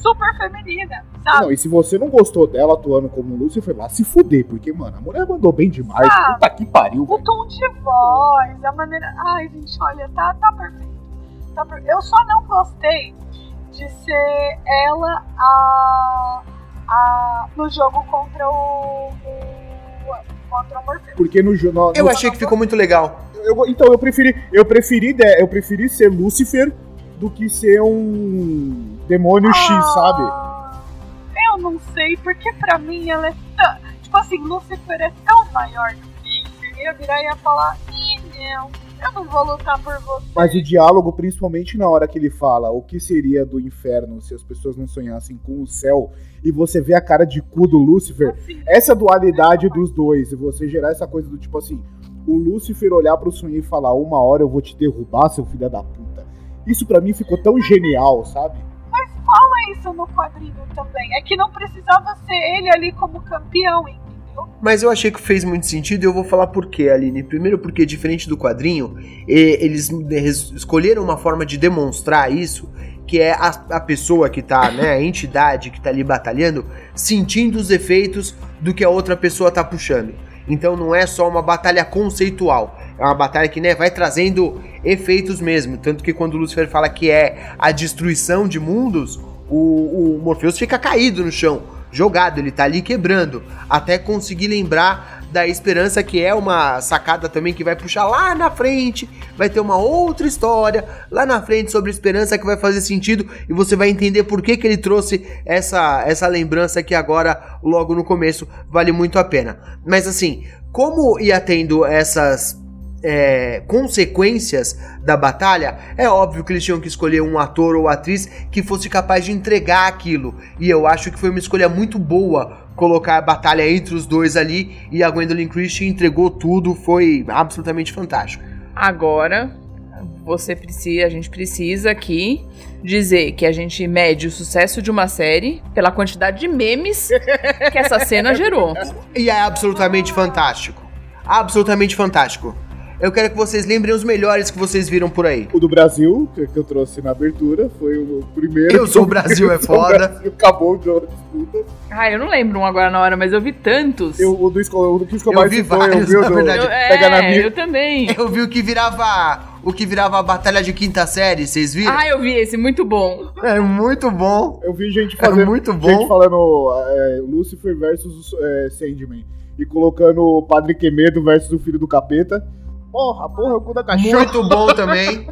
Super feminina, sabe? Não, e se você não gostou dela atuando como Lúcifer, lá se fuder, porque, mano, a mulher mandou bem demais. Ah. Puta que pariu, O velho. tom de voz, a maneira. Ai, gente, olha, tá, tá perfeito. Tá per- Eu só não gostei de ser ela a. a no jogo contra o. o contra o Morpheus. Porque no jornal. Eu achei que ficou muito legal. Eu- então, eu preferi, eu preferi, eu preferi ser Lúcifer do que ser um demônio X, sabe? Ah, Eu não sei, porque pra mim ela é tão. Tipo assim, Lucifer é tão maior do que. Eu ia virar e ia falar: Ih, não, eu não vou lutar por você. Mas o diálogo, principalmente na hora que ele fala o que seria do inferno se as pessoas não sonhassem com o céu, e você vê a cara de cu do Lúcifer, Assim, essa dualidade dos dois, e você gerar essa coisa do tipo assim, o Lúcifer olhar pro sonho e falar, uma hora eu vou te derrubar, seu filho da puta. Isso pra mim ficou tão genial, sabe? Fala isso no quadrinho também. É que não precisava ser ele ali como campeão, entendeu? Mas eu achei que fez muito sentido e eu vou falar por quê, Aline. Primeiro, porque diferente do quadrinho, eles escolheram uma forma de demonstrar isso, que é a, a pessoa que tá, né, a entidade que tá ali batalhando, sentindo os efeitos do que a outra pessoa tá puxando. Então não é só uma batalha conceitual, é uma batalha que né, vai trazendo efeitos mesmo. Tanto que quando o Lucifer fala que é a destruição de mundos, o, o Morpheus fica caído no chão, jogado, ele tá ali quebrando, até conseguir lembrar da esperança que é uma sacada também que vai puxar lá na frente, vai ter uma outra história lá na frente sobre esperança que vai fazer sentido e você vai entender por que, que ele trouxe essa, essa lembrança que agora, logo no começo, vale muito a pena. Mas assim, como ia tendo essas é, consequências da batalha, é óbvio que eles tinham que escolher um ator ou atriz que fosse capaz de entregar aquilo. E eu acho que foi uma escolha muito boa colocar a batalha entre os dois ali. E a Gwendolyn Christie entregou tudo, foi absolutamente fantástico. Agora, você precisa, a gente precisa aqui dizer que a gente mede o sucesso de uma série pela quantidade de memes que essa cena gerou. E é absolutamente fantástico. Absolutamente fantástico. Eu quero que vocês lembrem os melhores que vocês viram por aí. O do Brasil, que eu trouxe na abertura, foi o primeiro. Eu sou o Brasil é foda. Brasil, acabou o jogo de disputa. Ah, eu não lembro um agora na hora, mas eu vi tantos. Eu, o do Esco- o do que Eu vi citou, vários, eu vi o na do verdade. Eu- Pega na é, minha. eu também. Eu vi o que virava. O que virava a batalha de quinta série, vocês viram? Ah, eu vi esse, muito bom. É muito bom. Eu vi gente É fazendo. muito Gente bom. falando é, Lucifer versus é, Sandman. E colocando o Padre Quemedo versus o filho do capeta. Porra, porra, o cu da cachorra. Muito bom também.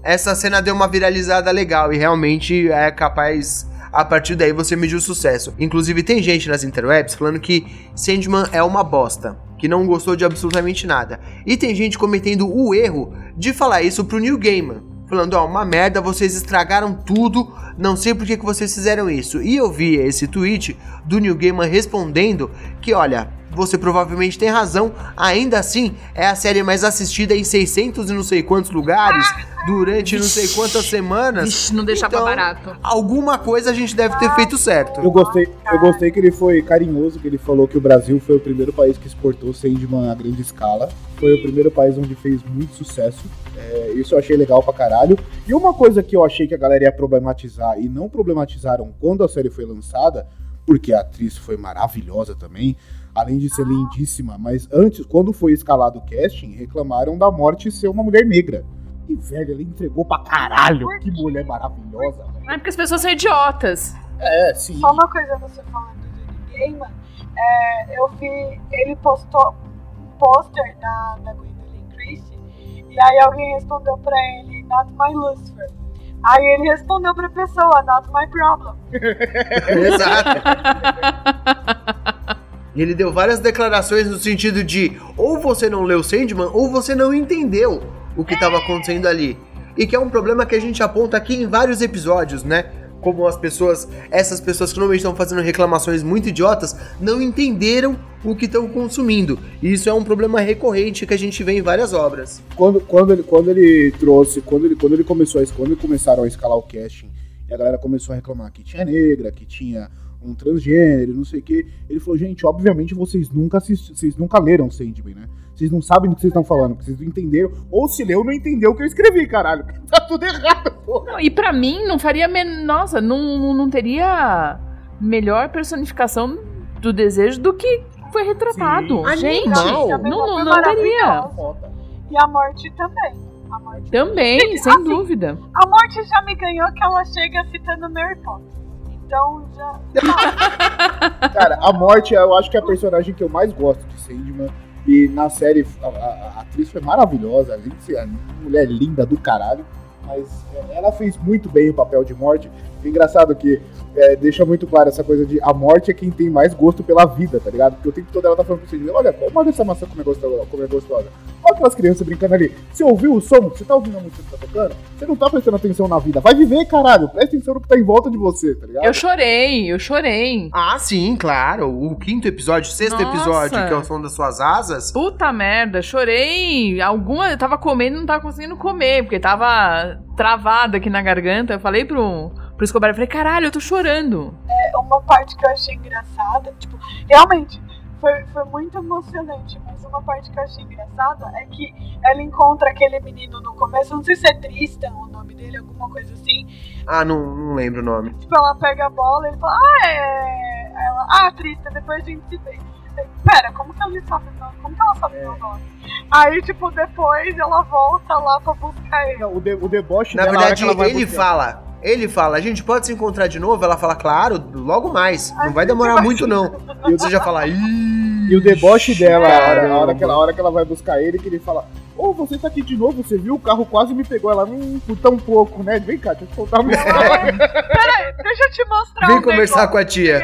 Essa cena deu uma viralizada legal e realmente é capaz. A partir daí você mediu sucesso. Inclusive, tem gente nas interwebs falando que Sandman é uma bosta, que não gostou de absolutamente nada. E tem gente cometendo o erro de falar isso pro New Gaiman. Falando, ó, uma merda, vocês estragaram tudo, não sei por que, que vocês fizeram isso. E eu vi esse tweet do New Gaiman respondendo que, olha, você provavelmente tem razão, ainda assim é a série mais assistida em 600 e não sei quantos lugares, durante não sei quantas semanas. Vixe, não deixar Então, pra barato. Alguma coisa a gente deve ter feito certo. Eu gostei, eu gostei que ele foi carinhoso, que ele falou que o Brasil foi o primeiro país que exportou Sandman a grande escala. Foi o primeiro país onde fez muito sucesso. É, isso eu achei legal pra caralho. E uma coisa que eu achei que a galera ia problematizar e não problematizaram quando a série foi lançada, porque a atriz foi maravilhosa também, além de ser lindíssima, mas antes, quando foi escalado o casting, reclamaram da morte ser uma mulher negra. E, velho, ela entregou pra caralho. Que mulher maravilhosa, velho. Não é porque as pessoas são idiotas. É, sim. Só uma coisa você falando do Gaiman, é, eu vi, ele postou um pôster da, da Gwendolyn Christie E aí alguém respondeu pra ele, not my Lucifer. Aí ele respondeu pra pessoa, not my problem. Exato. E ele deu várias declarações no sentido de ou você não leu Sandman ou você não entendeu o que estava acontecendo ali. E que é um problema que a gente aponta aqui em vários episódios, né? Como as pessoas, essas pessoas que normalmente estão fazendo reclamações muito idiotas, não entenderam o que estão consumindo. E isso é um problema recorrente que a gente vê em várias obras. Quando, quando, ele, quando ele trouxe, quando ele, quando ele começou a, quando começaram a escalar o casting, e a galera começou a reclamar que tinha negra, que tinha um transgênero, não sei o que. Ele falou, gente, obviamente vocês nunca assist... vocês nunca leram Sandman, né? Vocês não sabem do que vocês estão falando, porque vocês não entenderam. Ou se leu, não entendeu o que eu escrevi, caralho. Tá tudo errado, porra. Não, e pra mim, não faria. Men... Nossa, não, não teria melhor personificação do desejo do que foi retratado. Sim. Gente, não, Também não, não teria. E a morte também. A morte, Também, Gente, sem assim, dúvida. a morte já me ganhou que ela chega citando Mary Poppins. Então já. Cara, a morte eu acho que é a personagem que eu mais gosto de Sandman. E na série a, a- a atriz foi maravilhosa, de ser uma mulher linda do caralho. Mas é, ela fez muito bem o papel de morte. Engraçado que é, deixa muito claro essa coisa de a morte é quem tem mais gosto pela vida, tá ligado? Porque o tempo todo ela tá falando pro Sandman, olha, olha essa maçã como é gostosa. Como é gostosa. Olha aquelas crianças brincando ali. Você ouviu o som? Você tá ouvindo a música que tá tocando? Você não tá prestando atenção na vida. Vai viver, caralho. Presta atenção no que tá em volta de você, tá ligado? Eu chorei, eu chorei. Ah, sim, claro. O quinto episódio, o sexto Nossa. episódio, que é o som das suas asas. Puta merda, chorei. Alguma. Eu tava comendo e não tava conseguindo comer, porque tava travado aqui na garganta. Eu falei pro, pro Escobar, eu falei, caralho, eu tô chorando. É uma parte que eu achei engraçada, tipo, realmente foi, foi muito emocionante, mas uma parte que eu achei engraçada é que ela encontra aquele menino no começo, não sei se é Tristan o nome dele, alguma coisa assim. Ah, não, não lembro o nome. Tipo, ela pega a bola e ele fala, ah, é. Ela, ah, Tristan, depois a gente se vê. Eu, Pera, como que ela sabe meu Como que ela sabe meu nome? Aí, tipo, depois ela volta lá pra buscar ele. Não, o, de- o deboche Na dela, verdade, que ela vai ele buscar- fala. Ele fala, a gente pode se encontrar de novo? Ela fala, claro, logo mais. Não vai demorar muito, não. E você já fala, ih. E o deboche dela, a hora, que ela, hora que ela vai buscar ele, que ele fala: Ô, você tá aqui de novo, você viu? O carro quase me pegou. Ela, hum, por tão pouco, né? Vem cá, deixa eu contar uma história. Peraí, deixa eu te mostrar Vem um conversar com a tia.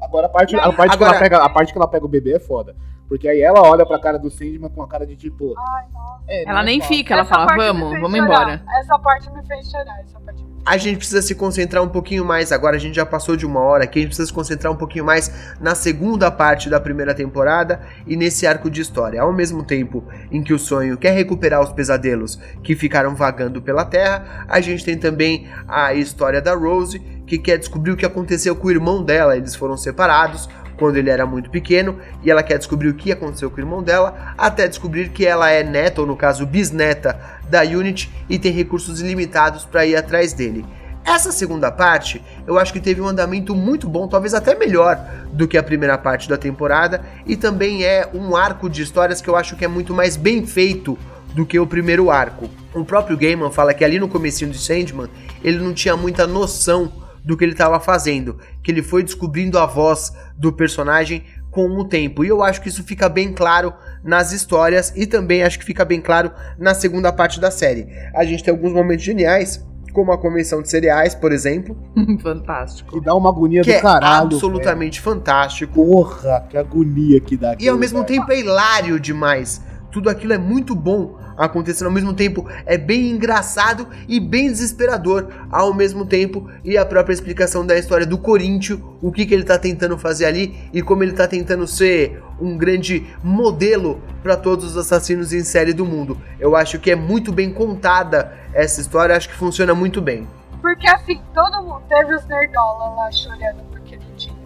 Agora a parte, a, parte que Agora- ela pega, a parte que ela pega o bebê é foda. Porque aí ela olha pra cara do Sandman com a cara de tipo. Ai, nossa. é, Ela é nem fácil. fica, ela Essa fala, vamos, vamos chorar. embora. Essa parte me fez chorar, essa parte me A gente precisa se concentrar um pouquinho mais. Agora a gente já passou de uma hora aqui. A gente precisa se concentrar um pouquinho mais na segunda parte da primeira temporada e nesse arco de história. Ao mesmo tempo em que o sonho quer recuperar os pesadelos que ficaram vagando pela Terra, a gente tem também a história da Rose, que quer descobrir o que aconteceu com o irmão dela. Eles foram separados quando ele era muito pequeno e ela quer descobrir o que aconteceu com o irmão dela, até descobrir que ela é neta, ou no caso bisneta, da Unity e tem recursos ilimitados para ir atrás dele. Essa segunda parte, eu acho que teve um andamento muito bom, talvez até melhor do que a primeira parte da temporada, e também é um arco de histórias que eu acho que é muito mais bem feito do que o primeiro arco. O próprio Gaiman fala que ali no comecinho de Sandman, ele não tinha muita noção do que ele estava fazendo, que ele foi descobrindo a voz do personagem com o tempo. E eu acho que isso fica bem claro nas histórias e também acho que fica bem claro na segunda parte da série. A gente tem alguns momentos geniais, como a convenção de cereais, por exemplo, Fantástico. Que dá uma agonia que do é caralho. absolutamente fantástico. Porra, que agonia que dá. E ao mesmo velho. tempo é hilário demais. Tudo aquilo é muito bom acontecendo ao mesmo tempo. É bem engraçado e bem desesperador ao mesmo tempo. E a própria explicação da história do Corinthians, o que, que ele tá tentando fazer ali e como ele tá tentando ser um grande modelo para todos os assassinos em série do mundo. Eu acho que é muito bem contada essa história, acho que funciona muito bem. Porque assim, todo mundo teve os nerdola lá chorando porque não tinha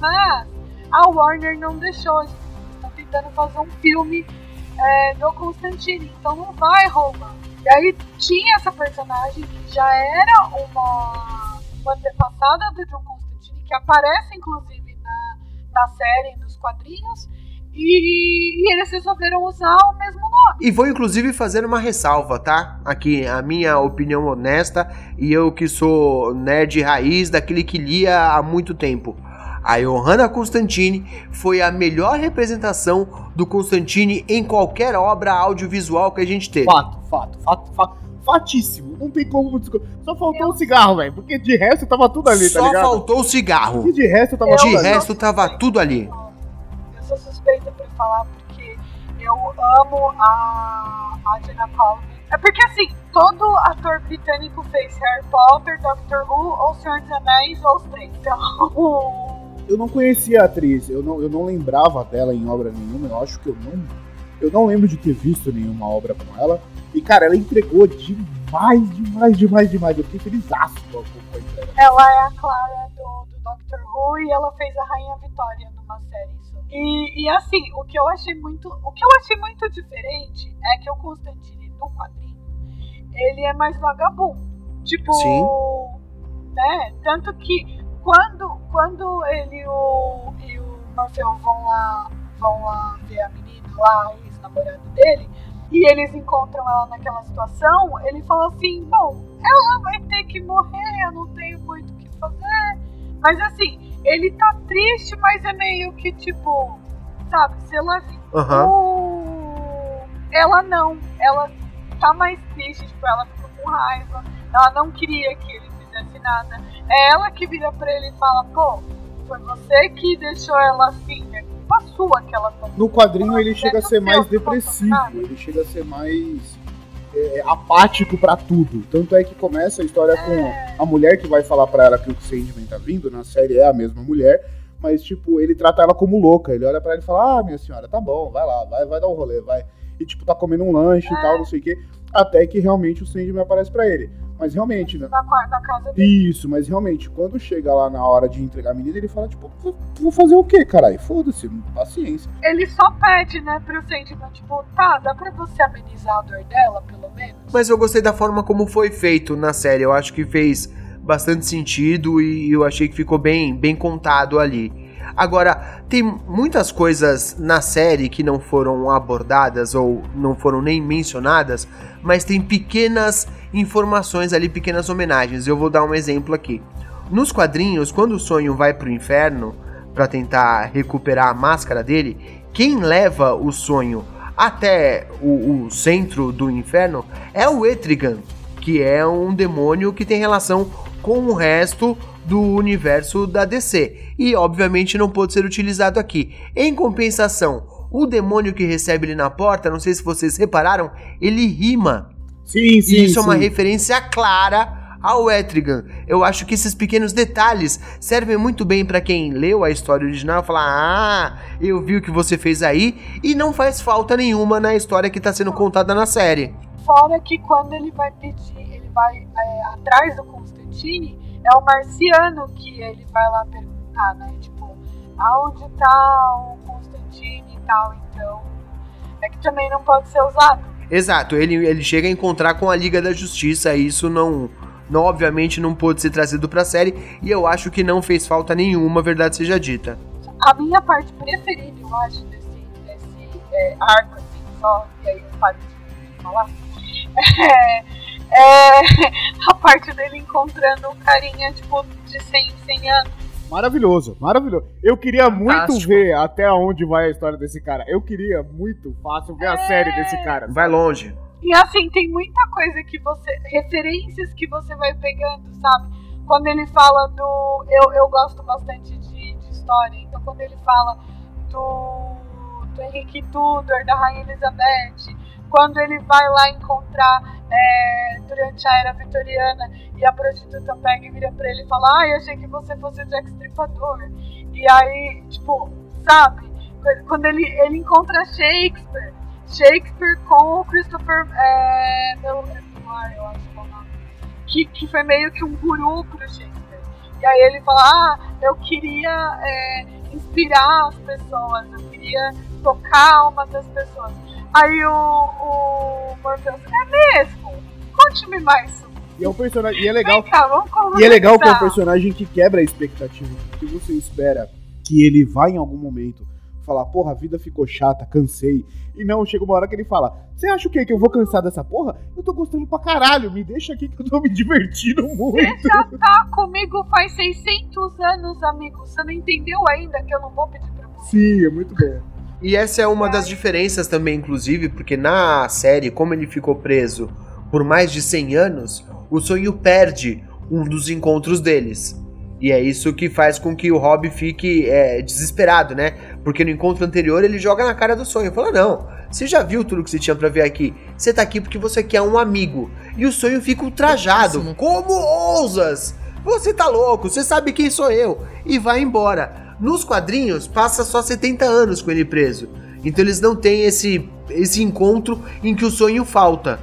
mas a Warner não deixou. Eles estão tentando fazer um filme é, do Constantine, então não vai roubar. E aí tinha essa personagem que já era uma, uma antepassada do John Constantine, que aparece inclusive na, na série, nos quadrinhos, e, e eles resolveram usar o mesmo nome. E vou inclusive fazer uma ressalva, tá? Aqui, a minha opinião honesta e eu que sou nerd raiz daquele que lia há muito tempo. A Johanna Constantine foi a melhor representação do Constantine em qualquer obra audiovisual que a gente teve. Fato, fato, fato, fato. Fatíssimo. Não tem como discutir. Só faltou o cigarro, velho. Porque de resto tava tudo ali, tá Só ligado? faltou o cigarro. E de resto tava Eu- De tudo ali. resto tava tudo ali. Eu sou suspeita pra falar porque eu amo a, a Jenna Coleman. É porque assim, todo ator britânico fez Harry Potter, Doctor Who, ou Senhor dos Anéis, ou os três. Então. Eu não conhecia a atriz, eu não, eu não lembrava dela em obra nenhuma, eu acho que eu não. Eu não lembro de ter visto nenhuma obra com ela. E, cara, ela entregou demais, demais, demais, demais. Eu fiquei feliz com a entrega. Ela é a Clara do, do Doctor Who e ela fez a Rainha Vitória numa série. E, e assim, o que eu achei muito. O que eu achei muito diferente é que o Constantine no quadrinho, ele é mais vagabundo. Tipo. Sim. Né? Tanto que quando, quando ele e o, e o Morfeu vão lá, vão lá ver a menina lá, o ex-namorado dele, e eles encontram ela naquela situação, ele fala assim, bom, ela vai ter que morrer, eu não tenho muito o que fazer. Mas assim, ele tá triste, mas é meio que tipo, sabe, se ela o... Ela não, ela tá mais triste, tipo, ela fica com raiva, ela não queria que ele nada. É ela que vira pra ele e fala, pô, foi você que deixou ela assim, é culpa sua que ela tá No quadrinho ele É chega a ser mais depressivo, ele chega a ser mais é, apático pra tudo. Tanto é que começa a história com a mulher que vai falar pra ela que o Sandman tá vindo, na série é a mesma mulher, mas tipo, ele trata ela como louca. Ele olha pra ela e fala: "Ah, minha senhora, tá bom, vai lá, vai, vai dar um rolê, vai". E tipo, tá comendo um lanche e tal, não sei o quê, até que realmente o Sandman aparece pra ele. Mas realmente, né? qua- na casa dele. Isso, mas realmente, quando chega lá na hora de entregar a menina, ele fala, tipo, vou, vou fazer o quê, caralho? Foda-se, paciência. Ele só pede, né, pro Sandman, tipo, tá, dá pra você amenizar a dor dela, pelo menos? Mas eu gostei da forma como foi feito na série. Eu acho que fez bastante sentido e eu achei que ficou bem, bem contado ali. Agora, tem muitas coisas na série que não foram abordadas ou não foram nem mencionadas, mas tem pequenas informações ali, pequenas homenagens. Eu vou dar um exemplo aqui. Nos quadrinhos, quando o sonho vai pro inferno para tentar recuperar a máscara dele, quem leva o sonho até o, o centro do inferno é o Etrigan, que é um demônio que tem relação com o resto do universo da DC. E obviamente não pode ser utilizado aqui. Em compensação, o demônio que recebe ele na porta, não sei se vocês repararam, ele rima. Sim, sim, E isso é uma sim. referência clara ao Etrigan. Eu acho que esses pequenos detalhes servem muito bem pra quem leu a história original e falar: "Ah, eu vi o que você fez aí" e não faz falta nenhuma na história que tá sendo contada na série. Fora que quando ele vai pedir, ele vai é, atrás do Constantine, é o marciano que ele vai lá perguntar, né? Tipo, aonde tá o Constantine e tal, então. É que também não pode ser usado. Exato, ele, ele chega a encontrar com a Liga da Justiça, e isso não, não obviamente não pôde ser trazido pra série, e eu acho que não fez falta nenhuma, verdade seja dita. A minha parte preferida, eu acho, desse, desse é, arco, assim, só, e aí eu paro de falar, é, é a parte dele encontrando o carinha, tipo, de 100 em 100 anos. Maravilhoso, maravilhoso. Eu queria muito ver até onde vai a história desse cara. Eu queria muito fácil ver a É. série desse cara. Vai longe. E assim, tem muita coisa que você. referências que você vai pegando, sabe? Quando ele fala do. Eu, eu gosto bastante de, de história, então quando ele fala do. do Henrique Tudor, da Rainha Elizabeth, quando ele vai lá encontrar é, durante a era vitoriana e a prostituta pega e vira pra ele e fala: Ai, achei que você fosse o Jack Stripador. E aí, tipo, sabe? Quando ele, ele encontra Shakespeare. Shakespeare com o Christopher é, eu acho que é o nome. Que, que foi meio que um guru pro Shakespeare. E aí ele fala, ah, eu queria é, inspirar as pessoas, eu queria tocar a alma das pessoas. Aí o, o Morpheus, é mesmo? Conte-me mais sobre E é um personagem. E é legal. Cá. E é legal que é um personagem que quebra a expectativa. Porque você espera que ele vai em algum momento falar, porra, a vida ficou chata, cansei. E não, chega uma hora que ele fala, você acha o quê? Que eu vou cansar dessa porra? Eu tô gostando pra caralho, me deixa aqui que eu tô me divertindo muito. Você já tá comigo faz 600 anos, amigo. Você não entendeu ainda que eu não vou pedir pra você? Sim, é muito bom. E essa é uma das diferenças também, inclusive, porque na série, como ele ficou preso por mais de 100 anos, o sonho perde um dos encontros deles. E é isso que faz com que o Rob fique é, desesperado, né? Porque no encontro anterior ele joga na cara do sonho. Fala: Não, você já viu tudo que você tinha pra ver aqui. Você tá aqui porque você quer um amigo. E o sonho fica ultrajado. Como ousas? Você tá louco, você sabe quem sou eu. E vai embora. Nos quadrinhos, passa só 70 anos com ele preso. Então eles não têm esse, esse encontro em que o sonho falta.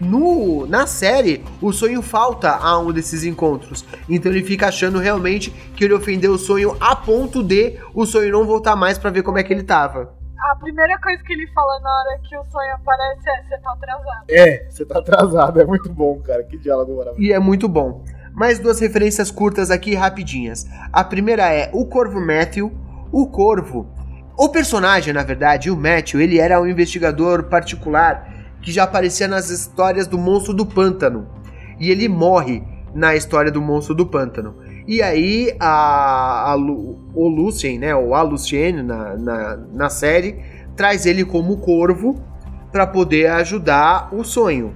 No, na série, o sonho falta a um desses encontros. Então ele fica achando realmente que ele ofendeu o sonho a ponto de o sonho não voltar mais pra ver como é que ele tava. A primeira coisa que ele fala na hora que o sonho aparece é: você tá atrasado. É, você tá atrasado, é muito bom, cara. Que diálogo maravilhoso. E é muito bom. Mais duas referências curtas aqui rapidinhas. A primeira é o Corvo Matthew. O Corvo, o personagem, na verdade, o Matthew, ele era um investigador particular que já aparecia nas histórias do Monstro do Pântano. E ele morre na história do Monstro do Pântano. E aí a, a o Lucien, né, ou a Luciene na, na, na série, traz ele como corvo para poder ajudar o sonho.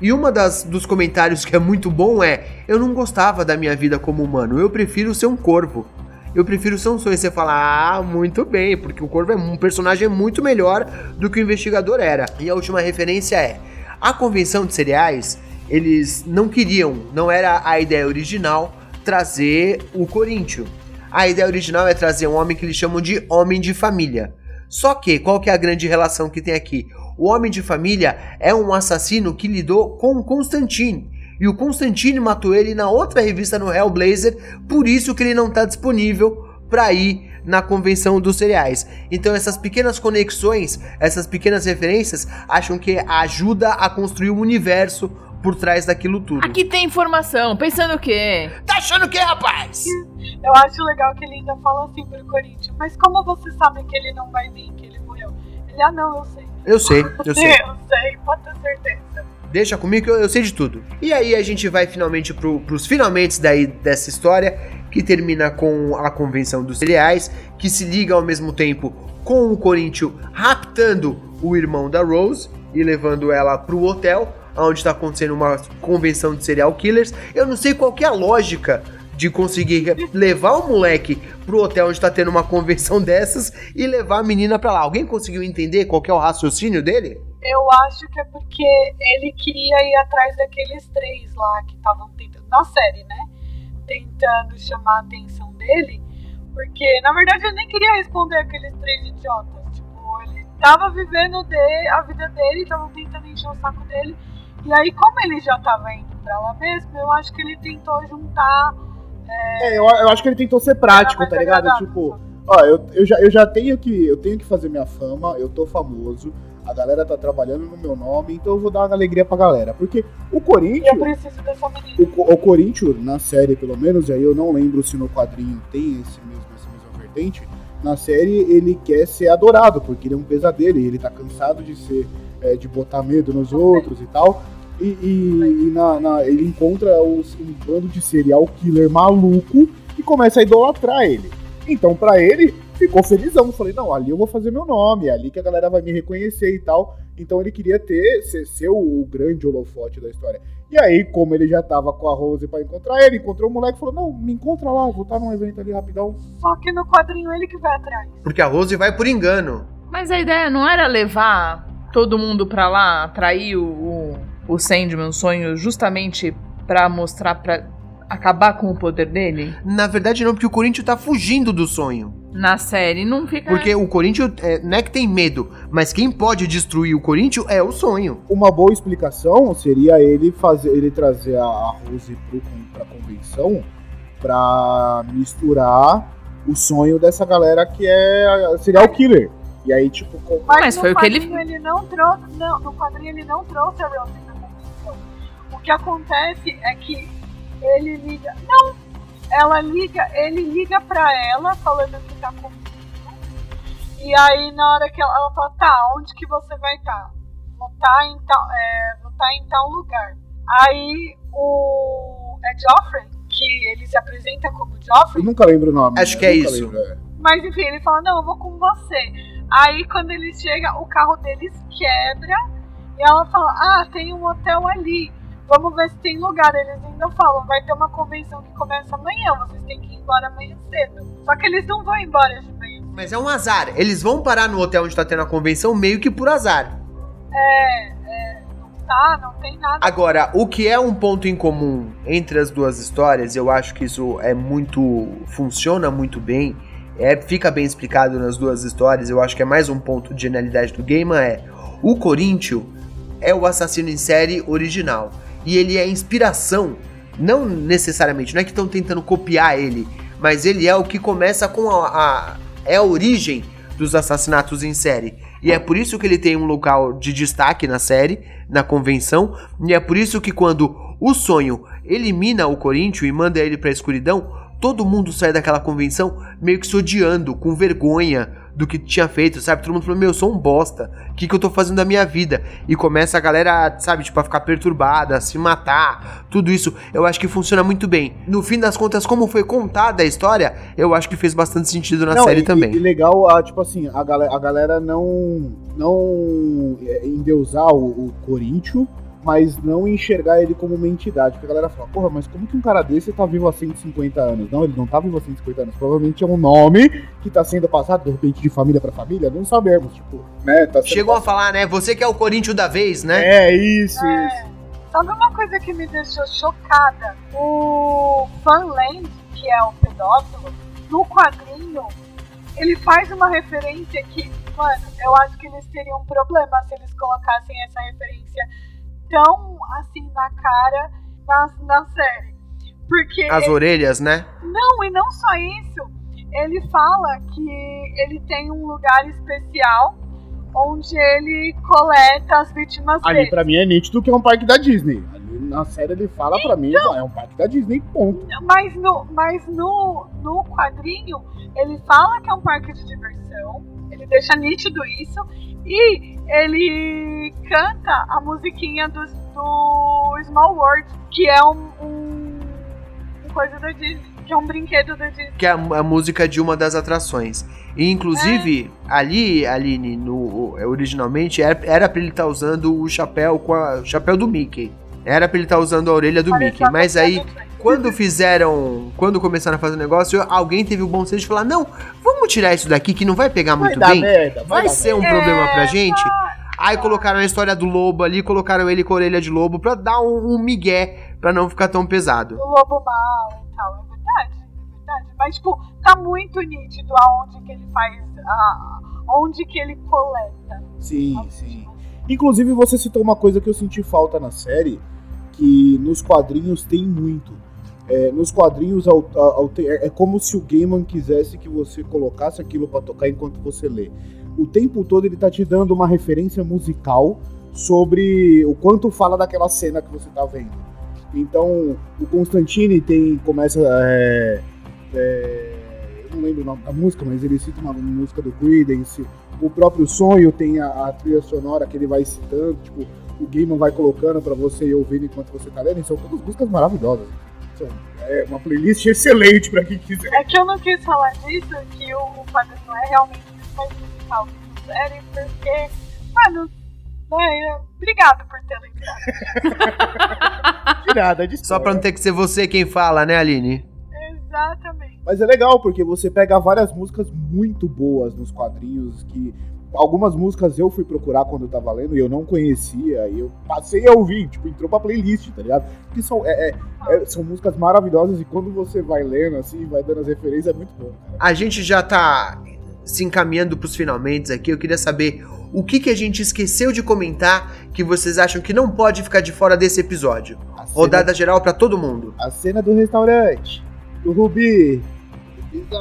E uma das dos comentários que é muito bom é: eu não gostava da minha vida como humano, eu prefiro ser um corvo. Eu prefiro ser um sonho. Você fala, ah, muito bem, porque o corvo é um personagem muito melhor do que o investigador era. E a última referência é: a convenção de cereais, eles não queriam, não era a ideia original trazer o Coríntio. A ideia original é trazer um homem que eles chamam de homem de família. Só que, qual que é a grande relação que tem aqui? O homem de família é um assassino que lidou com o Constantine. E o Constantine matou ele na outra revista no Hellblazer, por isso que ele não está disponível para ir na convenção dos cereais. Então essas pequenas conexões, essas pequenas referências, acham que ajuda a construir o universo por trás daquilo tudo. Aqui tem informação. Pensando o quê? Tá achando o que, rapaz? Eu acho legal que ele ainda fala assim pro Corinthians: Mas como você sabe que ele não vai vir, que ele morreu? Ele, ah, não, eu sei. Eu sei, eu sei. Eu sei, pode ter certeza. Deixa comigo que eu, eu sei de tudo. E aí a gente vai finalmente pro, pros finalmente daí dessa história, que termina com a convenção dos cereais, que se liga ao mesmo tempo com o Corinthians raptando o irmão da Rose e levando ela pro hotel, onde está acontecendo uma convenção de serial killers. Eu não sei qual que é a lógica de conseguir levar o moleque pro hotel onde tá tendo uma convenção dessas e levar a menina pra lá. Alguém conseguiu entender qual é o raciocínio dele? Eu acho que é porque ele queria ir atrás daqueles três lá que estavam tentando. Na série, né? Tentando chamar a atenção dele. Porque, na verdade, ele nem queria responder aqueles três idiotas. Tipo, ele tava vivendo de, a vida dele, estavam tentando encher o saco dele. E aí, como ele já tava indo pra lá mesmo, eu acho que ele tentou juntar. É, eu, eu acho que ele tentou ser prático, tá mais ligado? Tipo, ó, eu, eu, já, eu já tenho que. Eu tenho que fazer minha fama, eu tô famoso, a galera tá trabalhando no meu nome, então eu vou dar uma alegria pra galera. Porque o E eu Corinthians. preciso dessa menina. O, o Corinthians, na série pelo menos, e aí eu não lembro se no quadrinho tem esse mesmo, essa mesma vertente, na série ele quer ser adorado, porque ele é um pesadelo, e ele tá cansado de ser, é, de botar medo nos outros e tal. E, e- e na, na- ele encontra os- um bando de serial killer maluco e começa a idolatrar ele. Então, pra ele, ficou felizão. Falei, não, ali eu vou fazer meu nome, é ali que a galera vai me reconhecer e tal. Então ele queria ter, ser, ser o, o grande holofote da história. E aí, como ele já tava com a Rose pra encontrar ele, encontrou o moleque e falou: Não, me encontra lá, vou estar num evento ali rapidão. Só que no quadrinho ele que vai atrás. Porque a Rose vai por engano. Mas a ideia não era levar todo mundo pra lá, atrair o, o, o Sandman, o sonho, justamente pra mostrar, pra acabar com o poder dele? Na verdade, não, porque o Corinthians tá fugindo do sonho. Na série, não fica. Porque o Corinthians é, não é que tem medo, mas quem pode destruir o Corinthians é o sonho. Uma boa explicação seria ele fazer ele trazer a, Rose pro, pra convenção pra misturar o sonho dessa galera que é serial killer. E aí, tipo, com- Mas no foi o que ele- ele não trouxe. Não, no quadrinho ele não trouxe a Rose. O que acontece é que ele liga. Não! Ela liga, ele liga pra ela falando que tá com E aí na hora que ela, ela fala, tá, onde que você vai estar? Vou estar em tal, é, vou estar em tal lugar. Aí o é Joffrey, que ele se apresenta como Eu Joffrey, nunca lembro o nome. Acho eu que é isso. lembro, é. mas enfim, ele fala, não, eu vou com você. Aí quando ele chega, o carro deles quebra e ela fala, ah, tem um hotel ali. Vamos ver se tem lugar. Eles ainda falam, vai ter uma convenção que começa amanhã, vocês têm que ir embora amanhã cedo. Só que eles não vão embora de manhã. Mas é um azar. Eles vão parar no hotel onde tá tendo a convenção meio que por azar. É, é, não tá, não tem nada. Agora, o que é um ponto em comum entre as duas histórias, eu acho que isso é muito. funciona muito bem. É, fica bem explicado nas duas histórias. Eu acho que é mais um ponto de genialidade do game. É o Corinthians é o assassino em série original. E ele é a inspiração. Não necessariamente, não é que estão tentando copiar ele, mas ele é o que começa com a, a- é a origem dos assassinatos em série. E é por isso que ele tem um local de destaque na série, na convenção, e é por isso que quando o sonho elimina o Corinthians e manda ele pra escuridão, todo mundo sai daquela convenção meio que se odiando, com vergonha do que tinha feito, sabe? Todo mundo falando, meu, eu sou um bosta, o que, que eu tô fazendo da minha vida? E começa a galera, sabe, tipo, a ficar perturbada, a se matar, tudo isso, eu acho que funciona muito bem. No fim das contas, como foi contada a história, eu acho que fez bastante sentido na Não, série e, também. E, legal, ah, tipo assim, a galera, a galera não, não é, endeusar o, o Corinthians, mas não enxergar ele como uma entidade. Porque a galera fala, porra, mas como que um cara desse tá vivo há 150 anos? Não, ele não tá vivo há 150 anos. Provavelmente é um nome que tá sendo passado, de repente, de família pra família. Não sabemos, tipo, né? Tá Chegou a falar, né? Você que é o Corinthians da vez, né? É, isso, isso. Sabe uma coisa que me deixou chocada? O Van Land, que é o pedófilo, no quadrinho, ele faz uma referência que, mano, eu acho que eles teriam um problema se eles colocassem essa referência tão assim na cara na, na série. Porque As orelhas, né? não, e não só isso. Ele fala que ele tem um lugar especial onde ele coleta as vítimas Ali dele. pra mim é nítido que é um parque da Disney. Ali na série ele fala pra mim, é um parque da Disney, ponto. Mas no, mas no, no quadrinho, ele fala que é um parque de diversão, ele deixa nítido isso, e ele canta a musiquinha do, do Small World, que é um, um, coisa da Disney, que é um brinquedo da Disney. Que é a, a música de uma das atrações. E inclusive, ali, Aline, no, originalmente, era, era pra ele estar usando o chapéu com a, o chapéu do Mickey. Era pra ele estar usando a orelha do Parecia Mickey. Mas aí. Quando fizeram. Quando começaram a fazer o negócio, alguém teve o bom senso de falar: não, vamos tirar isso daqui que não vai pegar Vai muito dar bem. merda, Vai dar ser um É, problema pra gente. vai. Aí colocaram a história do lobo ali, colocaram ele com a orelha de lobo pra dar um, um migué, pra não ficar tão pesado. do lobo mal e tal, é verdade, é verdade. Mas, tipo, tá muito nítido aonde que ele faz, a, onde que ele coleta. Sim, sim. Inclusive, você citou uma coisa que eu senti falta na série, que nos quadrinhos tem muito. É, nos quadrinhos é é como se o Gaiman quisesse que você colocasse aquilo pra tocar enquanto você lê. O tempo todo ele tá te dando uma referência musical sobre o quanto fala daquela cena que você tá vendo. Então, o Constantine tem começa é, é, eu não lembro o nome da música, mas ele cita uma música do Creedence. O próprio sonho tem a, a trilha sonora que ele vai citando, tipo, o Gaiman vai colocando pra você ouvindo enquanto você tá lendo. São todas músicas maravilhosas. São, é uma playlist excelente pra quem quiser. É que eu não quis falar disso, que o, quadrinho é realmente muito mais musical a série, porque, mano, né, obrigado por ter lembrado. De nada, de Só pra não ter que ser você quem fala, né, Aline? Exatamente. Mas é legal, porque você pega várias músicas muito boas nos quadrinhos, que algumas músicas eu fui procurar quando eu tava lendo e eu não conhecia, e eu passei a ouvir, tipo, entrou pra playlist, tá ligado? Porque são, é- é- é- são músicas maravilhosas e quando você vai lendo, assim, vai dando as referências, é muito bom. cara. A gente já tá se encaminhando pros finalmente aqui. Eu queria saber o que, que a gente esqueceu de comentar que vocês acham que não pode ficar de fora desse episódio. Cena, Rodada geral pra todo mundo. a cena do restaurante, do Rubi.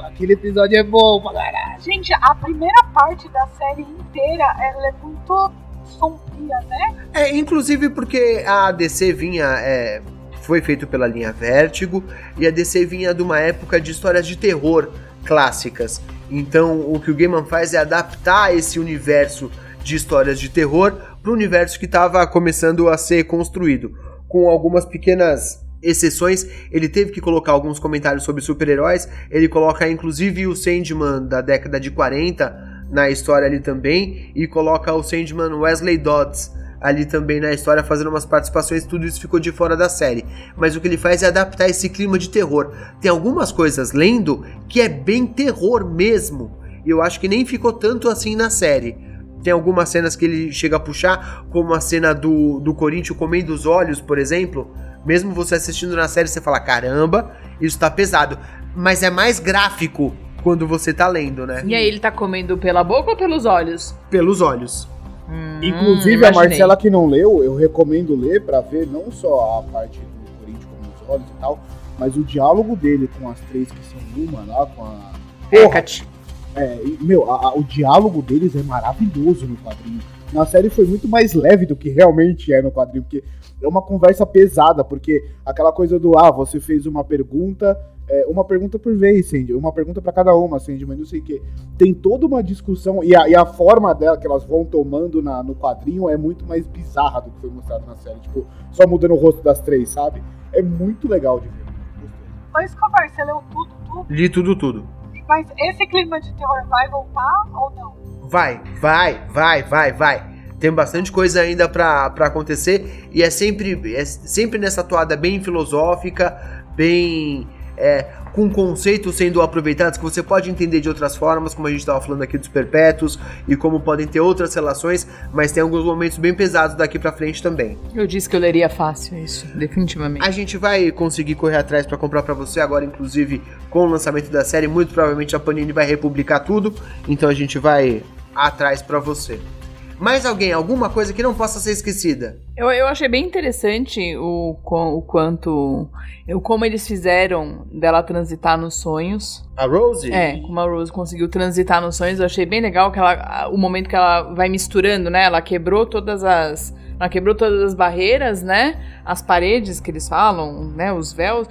Aquele episódio é bom pra caralho. Gente, a primeira parte da série inteira, ela é muito sombria, né? É, inclusive porque a DC vinha. é, foi feito pela linha Vértigo e a DC vinha de uma época de histórias de terror clássicas. Então, o que o Gaiman faz é adaptar esse universo de histórias de terror para o universo que estava começando a ser construído, com algumas pequenas exceções. Ele teve que colocar alguns comentários sobre super-heróis. Ele coloca inclusive o Sandman da década de 40 na história ali também e coloca o Sandman Wesley Dodds ali também na história fazendo umas participações, tudo isso ficou de fora da série. Mas o que ele faz é adaptar esse clima de terror. Tem algumas coisas lendo que é bem terror mesmo. E eu acho que nem ficou tanto assim na série. Tem algumas cenas que ele chega a puxar, como a cena do, do Corinthians comendo os olhos, por exemplo. Mesmo você assistindo na série, você fala: caramba, isso tá pesado. Mas é mais gráfico quando você tá lendo, né? E aí, ele tá comendo pela boca ou pelos olhos? Pelos olhos. Hum, Inclusive, a. Marcela que não leu, eu recomendo ler pra ver não só a parte do Corinthians com os olhos e tal, mas o diálogo dele com as três que são uma lá, com a. Hecate. É, e, meu, a- a- o diálogo deles é maravilhoso no quadrinho. Na série foi muito mais leve do que realmente é no quadrinho, porque é uma conversa pesada, porque aquela coisa do, ah, você fez uma pergunta, é, uma pergunta por vez, Sandy, uma pergunta pra cada uma, Sandy, mas não sei o quê. Tem toda uma discussão, e a, e a forma dela que elas vão tomando na- no quadrinho é muito mais bizarra do que foi mostrado na série, tipo, só mudando o rosto das três, sabe? É muito legal de ver. Ô Escobar, você leu tudo, tudo? Li tudo, tudo. Mas esse clima de terror vai voltar ou não? Vai, vai, vai, vai, vai. Tem bastante coisa ainda pra acontecer e é sempre, é sempre nessa toada bem filosófica, bem. é, com conceitos sendo aproveitados que você pode entender de outras formas, como a gente estava falando aqui dos perpétuos e como podem ter outras relações, mas tem alguns momentos bem pesados daqui pra frente também. Eu disse que eu leria fácil isso, definitivamente. A gente vai conseguir correr atrás pra comprar pra você agora, inclusive com o lançamento da série. Muito provavelmente a Panini vai republicar tudo, então a gente vai atrás pra você. Mais alguém, alguma coisa que não possa ser esquecida? Eu, eu achei bem interessante o, o quanto. O como eles fizeram dela transitar nos sonhos. A Rose? É, como a Rose conseguiu transitar nos sonhos, eu achei bem legal que ela, o momento que ela vai misturando, né? Ela quebrou todas as. Ela quebrou todas as barreiras, né? As paredes que eles falam, né? Os véus.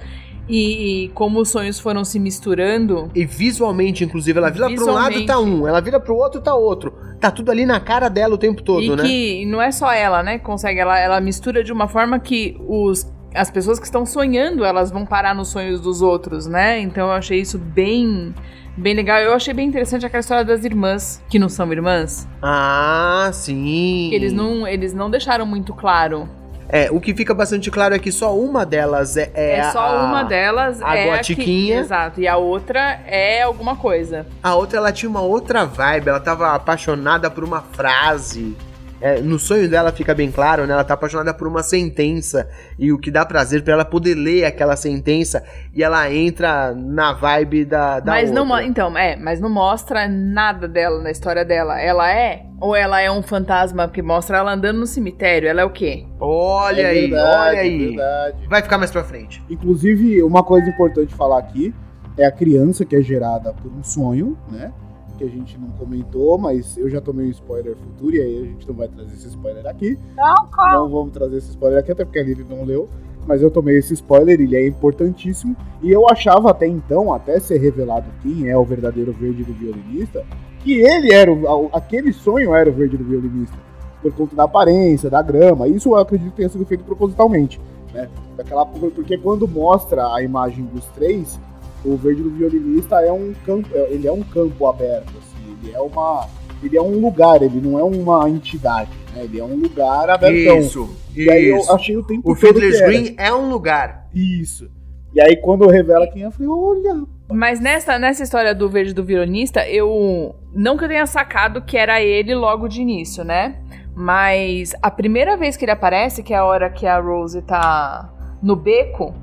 E, e como os sonhos foram se misturando. E visualmente, inclusive, ela vira pra um lado tá um, ela vira pro outro tá outro. Tá tudo ali na cara dela o tempo todo, e né? que não é só ela, né? Consegue, ela, ela mistura de uma forma que os, as pessoas que estão sonhando, elas vão parar nos sonhos dos outros, né? Então eu achei isso bem, bem legal. Eu achei bem interessante aquela história das irmãs, que não são irmãs. Ah, sim. Eles não, eles não deixaram muito claro. É, o que fica bastante claro é que só uma delas é. É, É, só a- uma delas a é gotiquinha. que, exato, e a outra é alguma coisa. A outra, ela tinha uma outra vibe, ela tava apaixonada por uma frase. É, no sonho dela fica bem claro, né? Ela tá apaixonada por uma sentença. E o que dá prazer pra ela poder ler aquela sentença. E ela entra na vibe da, da mas não, outra. então, é, mas não mostra nada dela na história dela. Ela é ou ela é um fantasma que mostra ela andando no cemitério? Ela é o quê? Olha É aí, verdade, olha é aí. verdade. Vai ficar mais pra frente. Inclusive, uma coisa importante falar aqui é a criança que é gerada por um sonho, né? Que a gente não comentou, mas eu já tomei um spoiler futuro e aí a gente não vai trazer esse spoiler aqui. Não, calma. Não vamos trazer esse spoiler aqui, até porque a Lili não leu. Mas eu tomei esse spoiler, ele é importantíssimo. E eu achava até então, até ser revelado quem é o verdadeiro verde do violinista, que ele era o, aquele sonho era o verde do violinista. Por conta da aparência, da grama. Isso eu acredito que tenha sido feito propositalmente. Né? Daquela, porque quando mostra a imagem dos três, o verde do violinista é um campo, é- ele é um campo aberto, assim, ele é uma. Ele é um lugar, ele não é uma entidade, né? Ele é um lugar abertão. Isso, E aí eu isso. achei o tempo O todo que Fiddler's. Green é um lugar. Isso. E aí quando revela quem é, eu falei, olha. Mas nessa, nessa história do verde do violinista, eu. Não que eu tenha sacado que era ele logo de início, né? Mas a primeira vez que ele aparece, que é a hora que a Rose tá no beco,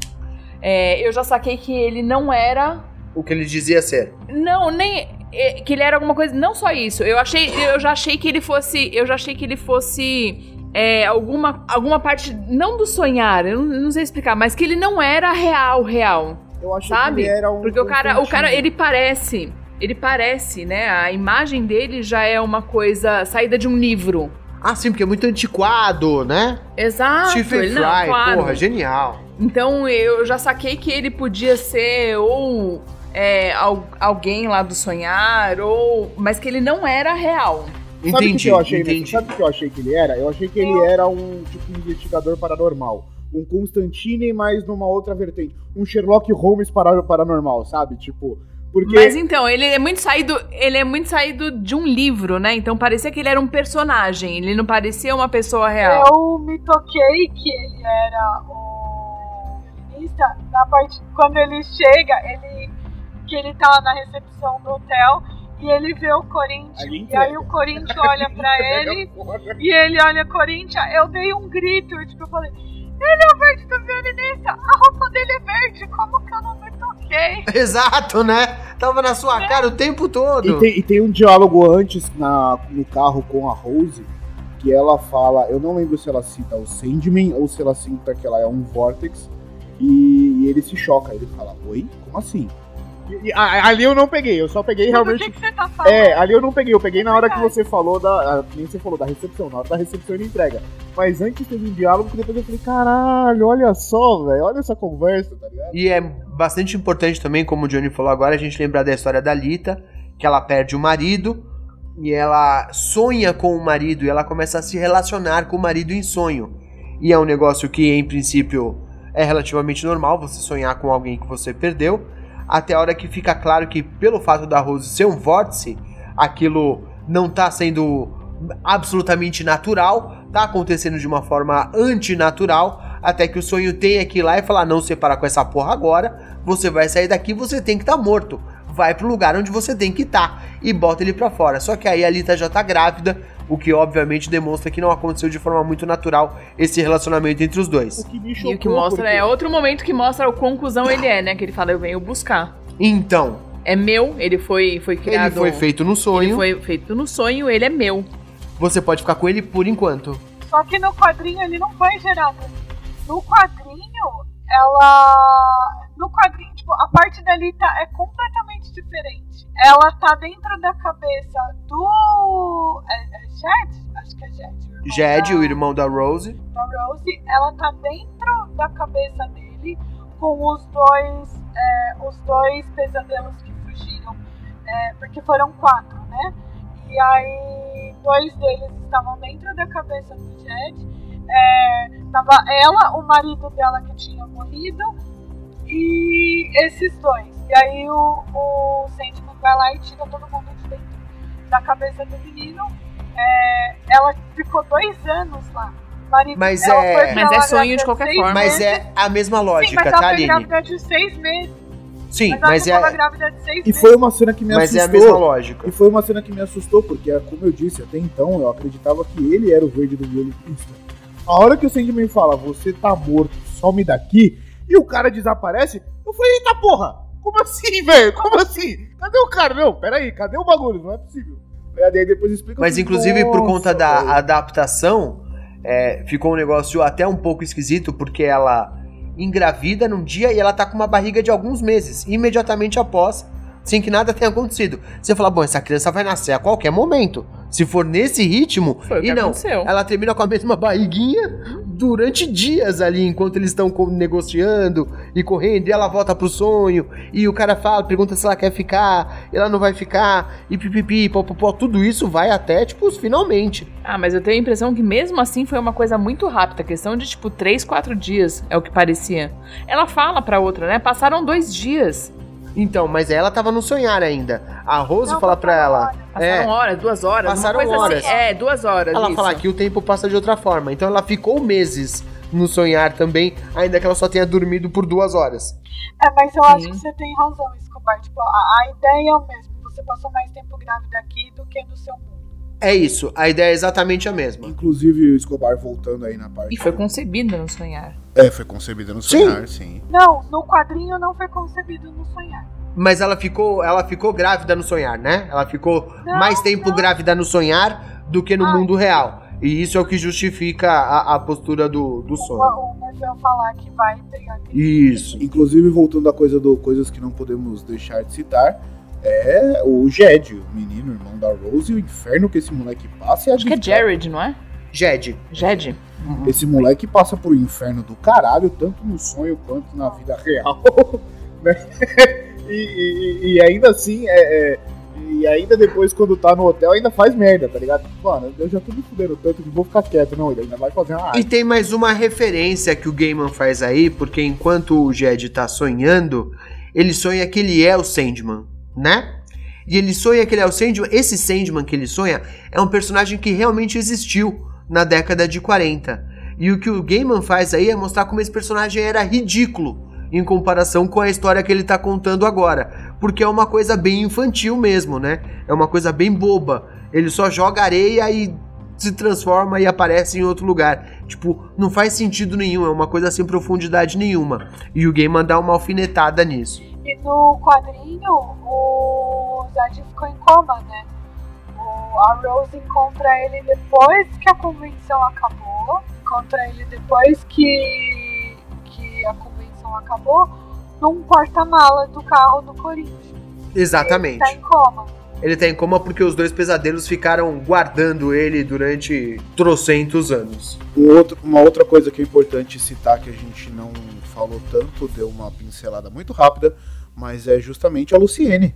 é, eu já saquei que ele não era. O que ele dizia ser. Não, nem. é, Que ele era alguma coisa. Não só isso. Eu achei. Eu já achei que ele fosse. Eu já achei que ele fosse. é, alguma, alguma parte. Não do sonhar, eu não, não sei explicar, mas que ele não era real, real. Eu achei Sabe? que ele era um. Porque o cara, o cara, ele parece, ele parece, né? A imagem dele já é uma coisa saída de um livro. Ah, sim, porque é muito antiquado, né? Exato. Stephen Fry, não, claro. porra, genial. Então eu já saquei que ele podia ser ou é, al- alguém lá do sonhar, ou. Mas que ele não era real. Sabe o que Entendi, eu achei? entendi. Sabe o que eu achei que ele era? Eu achei que ele era um tipo um investigador paranormal. Um Constantine, mas numa outra vertente. Um Sherlock Holmes para- paranormal, sabe? Tipo, porque Mas então, ele é muito saído. Ele é muito saído de um livro, né? Então parecia que ele era um personagem. Ele não parecia uma pessoa real. Eu me toquei que ele era o violinista na parte quando ele chega, ele que ele tá lá na recepção do hotel e ele vê o Corinthians e aí o Corinthians olha pra ele e ele olha Corinthians, eu dei um grito, eu, tipo, eu falei, ele é o verde do violinista, a roupa dele é verde, como que eu não me toquei? Exato, né? Tava na sua cara o tempo todo. E tem, e tem um diálogo antes na, no carro com a Rose que ela fala, eu não lembro se ela cita o Sandman ou se ela cita que ela é um Vortex e, e ele se choca, ele fala, oi? Como assim? E- e a- ali eu não peguei, eu só peguei Do realmente que, que você tá falando? É, ali eu não peguei, eu peguei na hora que você falou da. ah, Nem você falou da recepção, na hora da recepção ele entrega. Mas antes teve um diálogo que depois eu falei, caralho, olha só, velho, olha essa conversa, tá ligado? E é bastante importante também, como o Johnny falou agora, a gente lembrar da história da Lita, que ela perde o marido e ela sonha com o marido e ela começa a se relacionar com o marido em sonho. E é um negócio que, em princípio, é relativamente normal você sonhar com alguém que você perdeu, até a hora que fica claro que, pelo fato da Rose ser um vórtice, aquilo não tá sendo absolutamente natural, tá acontecendo de uma forma antinatural, até que o sonho tenha que ir lá e falar: não separa com essa porra agora, você vai sair daqui, você tem que estar morto. Vai pro lugar onde você tem que estar e bota ele pra fora. Só que aí a Lita já tá grávida, o que obviamente demonstra que não aconteceu de forma muito natural esse relacionamento entre os dois. O que me E chocou. o que mostra porque- é outro momento que mostra o cuzão ele é, né? Que ele fala, eu venho buscar. Então, É meu, ele foi, foi criado. ele foi feito no Ele sonho, foi feito no sonho, ele é meu. você pode ficar com ele por enquanto. Só que no quadrinho ele não foi gerado. No quadrinho, ela. No quadrinho, tipo, a parte da Lita é completamente diferente. Ela tá dentro da cabeça do. É, é Jed? Acho que é Jed. o Jed, da- o irmão da Rose, da Rose, ela tá dentro da cabeça dele com os dois, é, os dois pesadelos que fugiram, é, porque foram quatro, né? E aí dois deles estavam dentro da cabeça do Jed. É, tava ela, o marido dela que tinha morrido e esses dois. E aí o, o Sandman vai lá e tira todo mundo de dentro da cabeça do menino. É, ela ficou dois anos lá. O Marido, Mas ela é- Mas é sonho de qualquer forma. mas é a mesma Sim, lógica, mas ela tá, foi Aline? grávida de seis meses. Sim, Mas ela mas é, grávida de seis E meses. foi uma cena que me mas é a assustou. mesma lógica. E foi uma cena que me assustou, porque, como eu disse, até então eu acreditava que ele era o verde do violinista. A hora que o Sandman fala, você tá morto, some daqui, e o cara desaparece, eu falei, eita porra! Como assim, velho? Como assim? Cadê o cara? Não, peraí, cadê o bagulho? Não é possível. Aí depois explica Mas inclusive por "Nossa, conta da velho." adaptação, é, ficou um negócio até um pouco esquisito, porque ela engravida num dia e ela tá com uma barriga de alguns meses, imediatamente após, sem que nada tenha acontecido. Você fala, bom, essa criança vai nascer a qualquer momento. Se for nesse ritmo, Foi e não, aconteceu. ela termina com a mesma barriguinha durante dias ali, enquanto eles estão negociando e correndo, e ela volta pro sonho, e o cara fala, pergunta se ela quer ficar, e ela não vai ficar, e pipipi, popopó, tudo isso vai até, tipo, finalmente. Ah, mas eu tenho a impressão que mesmo assim foi uma coisa muito rápida. Questão de, tipo, três, quatro dias, é o que parecia. Ela fala pra outra, né? Passaram dois dias. Então, mas ela tava no sonhar ainda. A Rose Não, fala pra ela. horas. É, Passaram horas, duas horas. uma Passaram coisa horas. Assim. É, duas horas. ela isso. fala que o tempo passa de outra forma. Então ela ficou meses no sonhar também, ainda que ela só tenha dormido por duas horas. É, mas eu acho Sim. que você tem razão, Escobar. Tipo, a, a ideia é o mesmo. Você passou mais tempo grávida aqui do que no seu mundo. É isso, a ideia é exatamente a mesma. Inclusive o Escobar voltando aí na parte. E foi concebida no sonhar. É, foi concebida no Sim. sonhar, sim. Não, no quadrinho não foi concebido no sonhar. Mas ela ficou, ela ficou grávida no sonhar, né? Ela ficou Não, mais tempo não. grávida no sonhar do que no Ai. mundo real. E isso é o que justifica a, a postura do, do sonho. O, falar que vai pegar Isso. Inclusive, voltando à coisa do coisas que não podemos deixar de citar, é o Jed, o menino, irmão da Rose, e o inferno que esse moleque passa. E a Acho que é. Jared, não é? Jed. Jed? Esse moleque passa por um inferno do caralho, tanto no sonho quanto na vida real. né? e, e, e ainda assim, é, é, e ainda depois, quando tá no hotel, ainda faz merda, tá ligado? Mano, eu já tô me fudendo tanto que vou ficar quieto. Não, ele ainda vai fazer uma E tem mais uma referência que o Gaiman faz aí, porque enquanto o Jed tá sonhando, ele sonha que ele é o Sandman, né? E ele sonha que ele é o Sandman. Esse Sandman que ele sonha é um personagem que realmente existiu na década de 40. E o que o Gaiman faz aí é mostrar como esse personagem era ridículo em comparação com a história que ele tá contando agora. Porque é uma coisa bem infantil mesmo, né? É uma coisa bem boba. Ele só joga areia e se transforma e aparece em outro lugar. Tipo, não faz sentido nenhum, é uma coisa sem profundidade nenhuma. E o Gaiman dá uma alfinetada nisso. E no quadrinho, o Zed ficou em coma, né? O, a Rose encontra ele depois que a convenção acabou. Encontra ele depois que, que a convenção acabou. Num porta-mala do carro do Corinthians. Exatamente. Ele tá em coma. Ele tá em coma porque os dois pesadelos ficaram guardando ele durante trocentos anos. Um outro- uma outra coisa que é importante citar que a gente não falou tanto, deu uma pincelada muito rápida, mas é justamente a Luciene,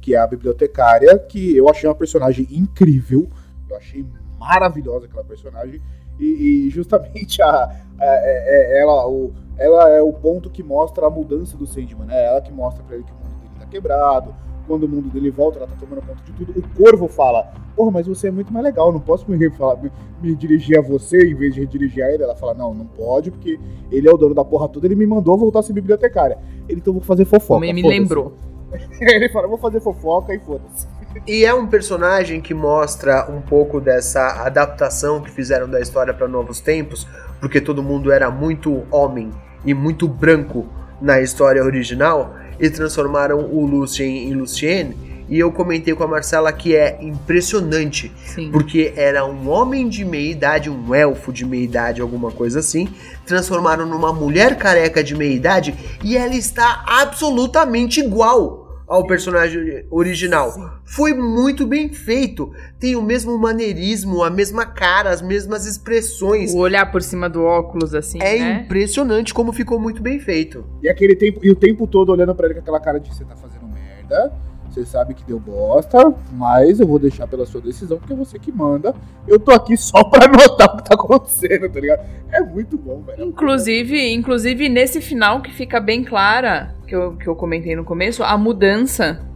que é a bibliotecária, que eu achei uma personagem incrível, eu achei maravilhosa aquela personagem, e, e justamente a, a- é- é- ela, o, ela é o ponto que mostra a mudança do Sandman, né? Ela que mostra pra ele que o mundo dele tá quebrado, quando o mundo dele volta, ela tá tomando conta de tudo. O Corvo fala, porra, mas você é muito mais legal, não posso me, falar- me- me dirigir a você em vez de redirigir a ele. Ela fala, não, não pode, porque ele é o dono da porra toda, ele me mandou voltar a ser bibliotecária. Ele, então vou fazer fofoca. Como me foda-se." lembrou. ele fala, vou fazer fofoca e foda-se. E é um personagem que mostra um pouco dessa adaptação que fizeram da história para novos tempos, porque todo mundo era muito homem e muito branco na história original, e transformaram o Lucien em Lucienne. E eu comentei com a Marcela que é impressionante Sim. porque era um homem de meia idade, um elfo de meia idade, alguma coisa assim, transformaram numa mulher careca de meia idade e ela está absolutamente igual ao personagem original. Foi muito bem feito. Tem o mesmo maneirismo, a mesma cara, as mesmas expressões. O olhar por cima do óculos, assim, É né? impressionante como ficou muito bem feito. E aquele tempo, e o tempo todo olhando pra ele com aquela cara de você tá fazendo merda. Você sabe que deu bosta, mas eu vou deixar pela sua decisão, porque é você que manda. Eu tô aqui só pra notar o que tá acontecendo, tá ligado? É muito bom, velho. Inclusive, inclusive, nesse final que fica bem clara, que eu, que eu comentei no começo, a mudança,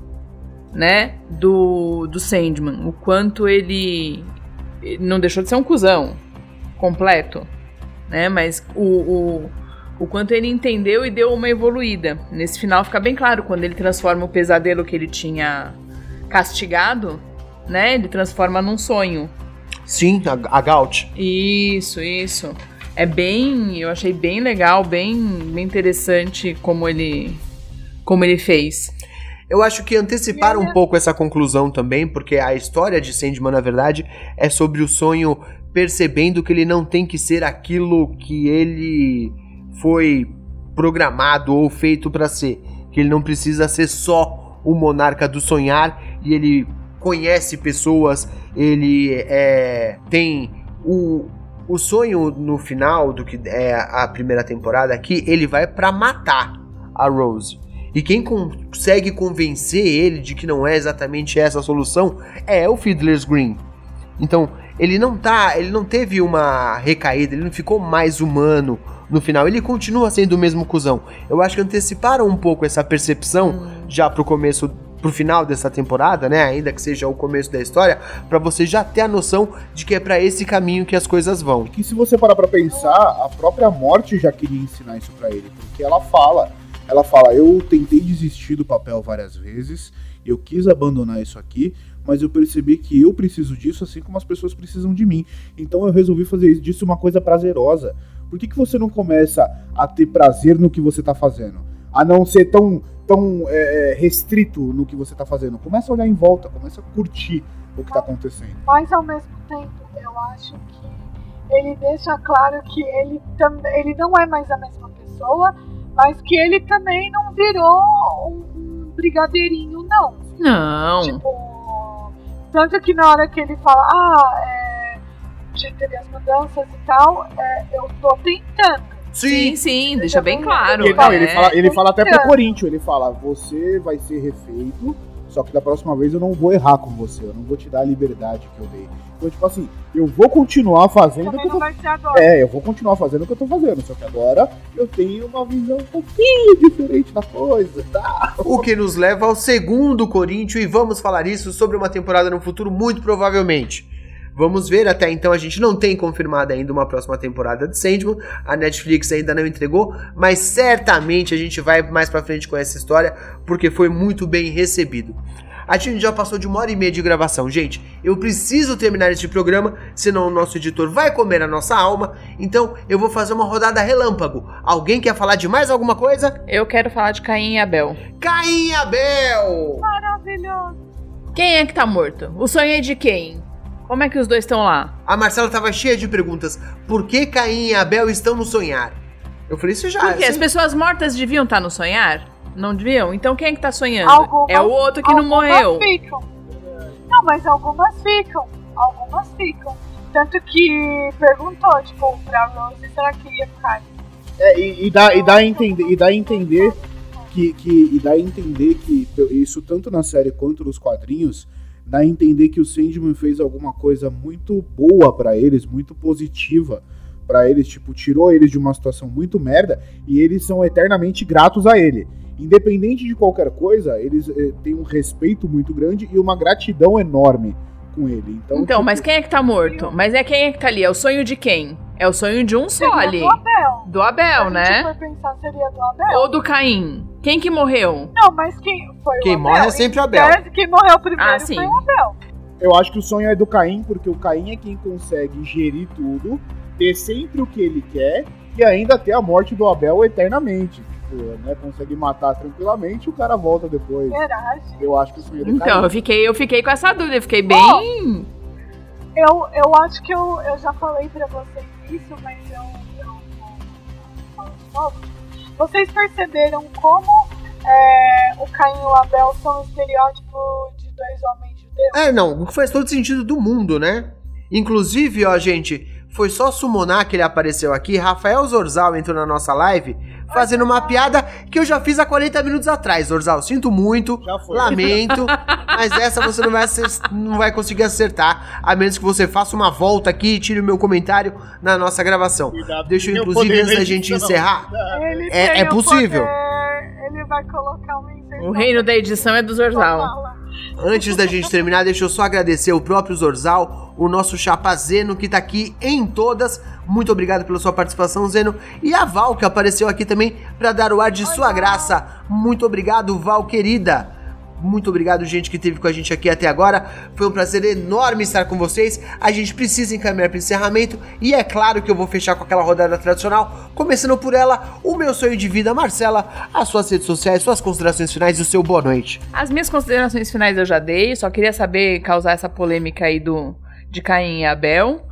né, do, do Sandman. O quanto ele ele não deixou de ser um cuzão completo, né, mas o, o, o quanto ele entendeu e deu uma evoluída. Nesse final fica bem claro, quando ele transforma o pesadelo que ele tinha castigado, né, ele transforma num sonho. Sim, a, a Gaut. Isso, isso. É bem, eu achei bem legal, bem, bem interessante como ele como ele fez. Eu acho que anteciparam um pouco essa conclusão também, porque a história de Sandman, na verdade, é sobre o sonho percebendo que ele não tem que ser aquilo que ele foi programado ou feito para ser. Que ele não precisa ser só o monarca do sonhar e ele conhece pessoas, ele é, tem o, o sonho no final do que é a primeira temporada aqui, ele vai para matar a Rose. E quem consegue convencer ele de que não é exatamente essa a solução é o Fiddler's Green. Então, ele não tá, ele não teve uma recaída, ele não ficou mais humano no final, ele continua sendo o mesmo cuzão. Eu acho que anteciparam um pouco essa percepção já pro começo, pro final dessa temporada, né, ainda que seja o começo da história, pra você já ter a noção de que é pra esse caminho que as coisas vão. Que se você parar pra pensar, a própria morte já queria ensinar isso pra ele, porque ela fala, ela fala, eu tentei desistir do papel várias vezes, eu quis abandonar isso aqui, mas eu percebi que eu preciso disso assim como as pessoas precisam de mim. Então eu resolvi fazer isso, disso uma coisa prazerosa. Por que, que você não começa a ter prazer no que você tá fazendo? A não ser tão, tão é, restrito no que você tá fazendo. Começa a olhar em volta, começa a curtir o que tá acontecendo. Mas ao mesmo tempo, eu acho que ele deixa claro que ele, tam- ele não é mais a mesma pessoa, mas que ele também não virou um, um brigadeirinho, não. Não. Tipo, tanto que na hora que ele fala, ah, é, de- teve as mudanças e tal, é, eu tô tentando. Sim, sim, deixa bem claro. Ele, não, ele, é. fala, ele fala até pro. Corinthians, ele fala, você vai ser refeito, só que da próxima vez eu não vou errar com você, eu não vou te dar a liberdade que eu dei. Então, tipo assim, eu vou continuar fazendo o que Também eu não tô vai ser agora. É, eu vou continuar fazendo o que eu tô fazendo, só que agora eu tenho uma visão um pouquinho diferente da coisa, tá? O que nos leva ao segundo Corinthians e vamos falar isso sobre uma temporada no futuro, muito provavelmente. Vamos ver, até então a gente não tem confirmado ainda uma próxima temporada de Sandman, a Netflix ainda não entregou, mas certamente a gente vai mais pra frente com essa história, porque foi muito bem recebido. A gente já passou de uma hora e meia de gravação, gente. Eu preciso terminar este programa, senão o nosso editor vai comer a nossa alma. Então eu vou fazer uma rodada relâmpago. Alguém quer falar de mais alguma coisa? Eu quero falar de Caim e Abel. Caim e Abel! Maravilhoso. Quem é que tá morto? O sonho é de quem? Como é que os dois estão lá? A Marcela tava cheia de perguntas. Por que Caim e Abel estão no sonhar? Eu falei, isso já. Por quê? As você- pessoas mortas deviam estar no sonhar? Não deviam? Então quem é que tá sonhando? Algumas- é o outro que não algumas morreu. Ficam. Não, mas algumas ficam. Algumas ficam. Tanto que perguntou, tipo, pra Rose, será que ia ficar? É, e, e dá, e dá a entender, e dá a entender que, que e dá a entender que isso tanto na série quanto nos quadrinhos dá a entender que o Sandman fez alguma coisa muito boa pra eles, muito positiva pra eles, tipo, tirou eles de uma situação muito merda e eles são eternamente gratos a ele. Independente de qualquer coisa, eles eh, têm um respeito muito grande e uma gratidão enorme com ele. Então, Então, tipo, mas quem é que tá morto? Mas é quem é que tá ali? É o sonho de quem? É o sonho de um só Seria ali. do Abel. Do Abel, Se né? for pensar, seria do Abel. Ou do Caim? Quem que morreu? Não, mas quem foi Quem o Abel? morre é sempre o Abel. Quem morreu primeiro Ah, sim. foi o Abel. Eu acho que o sonho é do Caim, porque o Caim é quem consegue gerir tudo, ter sempre o que ele quer e ainda ter a morte do Abel eternamente. Tipo, né, consegue matar tranquilamente e o cara volta depois. Eu acho que o sonho é do Então, eu fiquei, eu fiquei com essa dúvida, eu fiquei bem. Eu, eu acho que eu, eu já falei pra vocês isso, mas eu, eu de novo. Vocês perceberam como é, o Caim e o Abel são um estereótipo de dois homens judeus? É, não, faz todo sentido do mundo, né? Inclusive, ó, gente, foi só summonar que ele apareceu aqui. Rafael Zorzal entrou na nossa live fazendo uma piada que eu já fiz há 40 minutos atrás, Zorzal. Sinto muito, Já foi. lamento, mas essa você não vai, não vai conseguir acertar, a menos que você faça uma volta aqui e tire o meu comentário na nossa gravação. Cuidado, Deixa eu, inclusive, antes da gente encerrar, É- é possível. poder, ele vai colocar uma. O reino da edição é do Zorzal. Antes da gente terminar, deixa eu só agradecer o próprio Zorzal, o nosso chapa Zeno, que tá aqui em todas. Muito obrigado pela sua participação, Zeno. E a Val, que apareceu aqui também para dar o ar de sua graça. Muito obrigado, Val, querida. Muito obrigado, gente, que esteve com a gente aqui até agora. Foi um prazer enorme estar com vocês. A gente precisa encaminhar para encerramento. E é claro que eu vou fechar com aquela rodada tradicional. Começando por ela, o meu sonho de vida, Marcela. As suas redes sociais, suas considerações finais e o seu boa noite. As minhas considerações finais eu já dei, só queria saber causar essa polêmica aí do de Caim e Abel.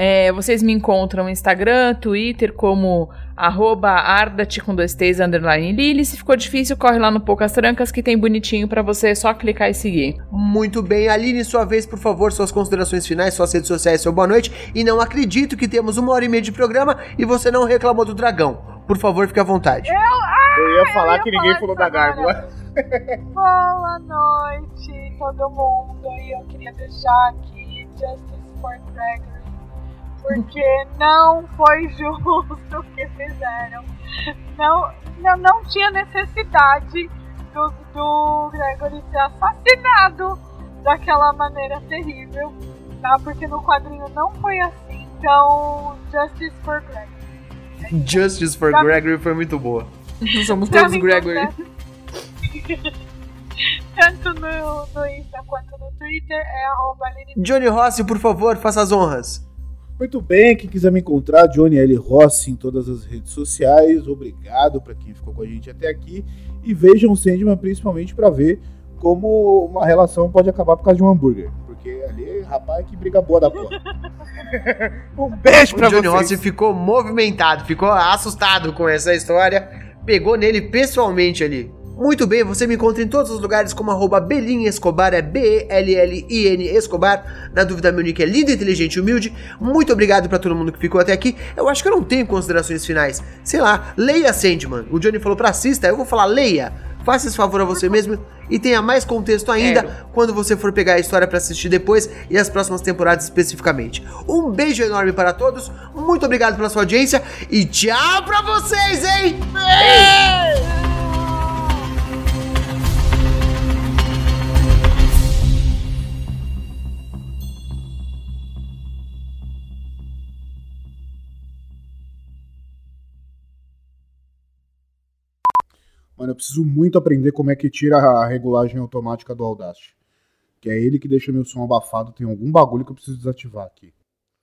É, vocês me encontram no Instagram, Twitter como arroba ardate com dois T's, underline Lili. Se ficou difícil, corre lá no Poucas Trancas que tem bonitinho pra você só clicar e seguir. Muito bem, Aline, sua vez, por favor, suas considerações finais, suas redes sociais, seu boa noite. E não acredito que temos uma hora e meia de programa e você não reclamou do dragão. Por favor, fique à vontade. Eu ia falar ia que ninguém falar falou da gárgula. Boa noite, todo mundo. E eu queria deixar aqui Justice for Gregory. Porque não foi justo o que fizeram. Não, não, não tinha necessidade do, do Gregory ser assassinado daquela maneira terrível. Tá? Porque no quadrinho não foi assim. Então, Justice for Gregory. Justice for Pra- Gregory foi muito boa. Somos todos mim, Gregory. tanto- no, no Insta quanto no Twitter é arroba Johnny Rossi, por favor, faça as honras. Muito bem, quem quiser me encontrar, Johnny L. Rossi em todas as redes sociais. Obrigado para quem ficou com a gente até aqui. E vejam o Sandman principalmente para ver como uma relação pode acabar por causa de um hambúrguer. Porque ali, rapaz, que briga boa da porra. um beijo O pra Johnny vocês. Rossi ficou movimentado, ficou assustado com essa história. Pegou nele pessoalmente ali. Muito bem, você me encontra em todos os lugares como arroba Belinha Escobar, é B-E-L-L-I-N Escobar. Na dúvida, meu nick é lindo, inteligente e humilde. Muito obrigado pra todo mundo que ficou até aqui. Eu acho que eu não tenho considerações finais. Sei lá, leia Sandman. O Johnny falou pra assista, eu vou falar leia. Faça esse favor a você mesmo e tenha mais contexto ainda Quero. quando você for pegar a história pra assistir depois e as próximas temporadas especificamente. Um beijo enorme para todos, muito obrigado pela sua audiência e tchau pra vocês, hein? Mano, eu preciso muito aprender como é que tira a regulagem automática do Audacity. Que é ele que deixa meu som abafado. Tem algum bagulho que eu preciso desativar aqui.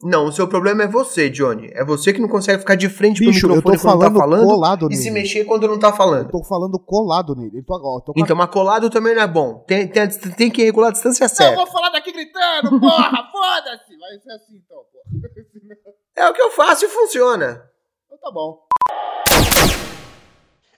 Não, o seu problema é você, Johnny. É você que não consegue ficar de frente Bicho, pro eu tô microfone quando tá falando falando colado e nele. se mexer quando não tá Eu falando. tô falando colado nele. Eu tô, ó, eu tô Então, mas colado também não é bom. Tem, tem, tem que regular a distância certa. falar daqui gritando, porra, foda-se! Vai ser assim então, porra. É o que eu faço e funciona. Então tá bom.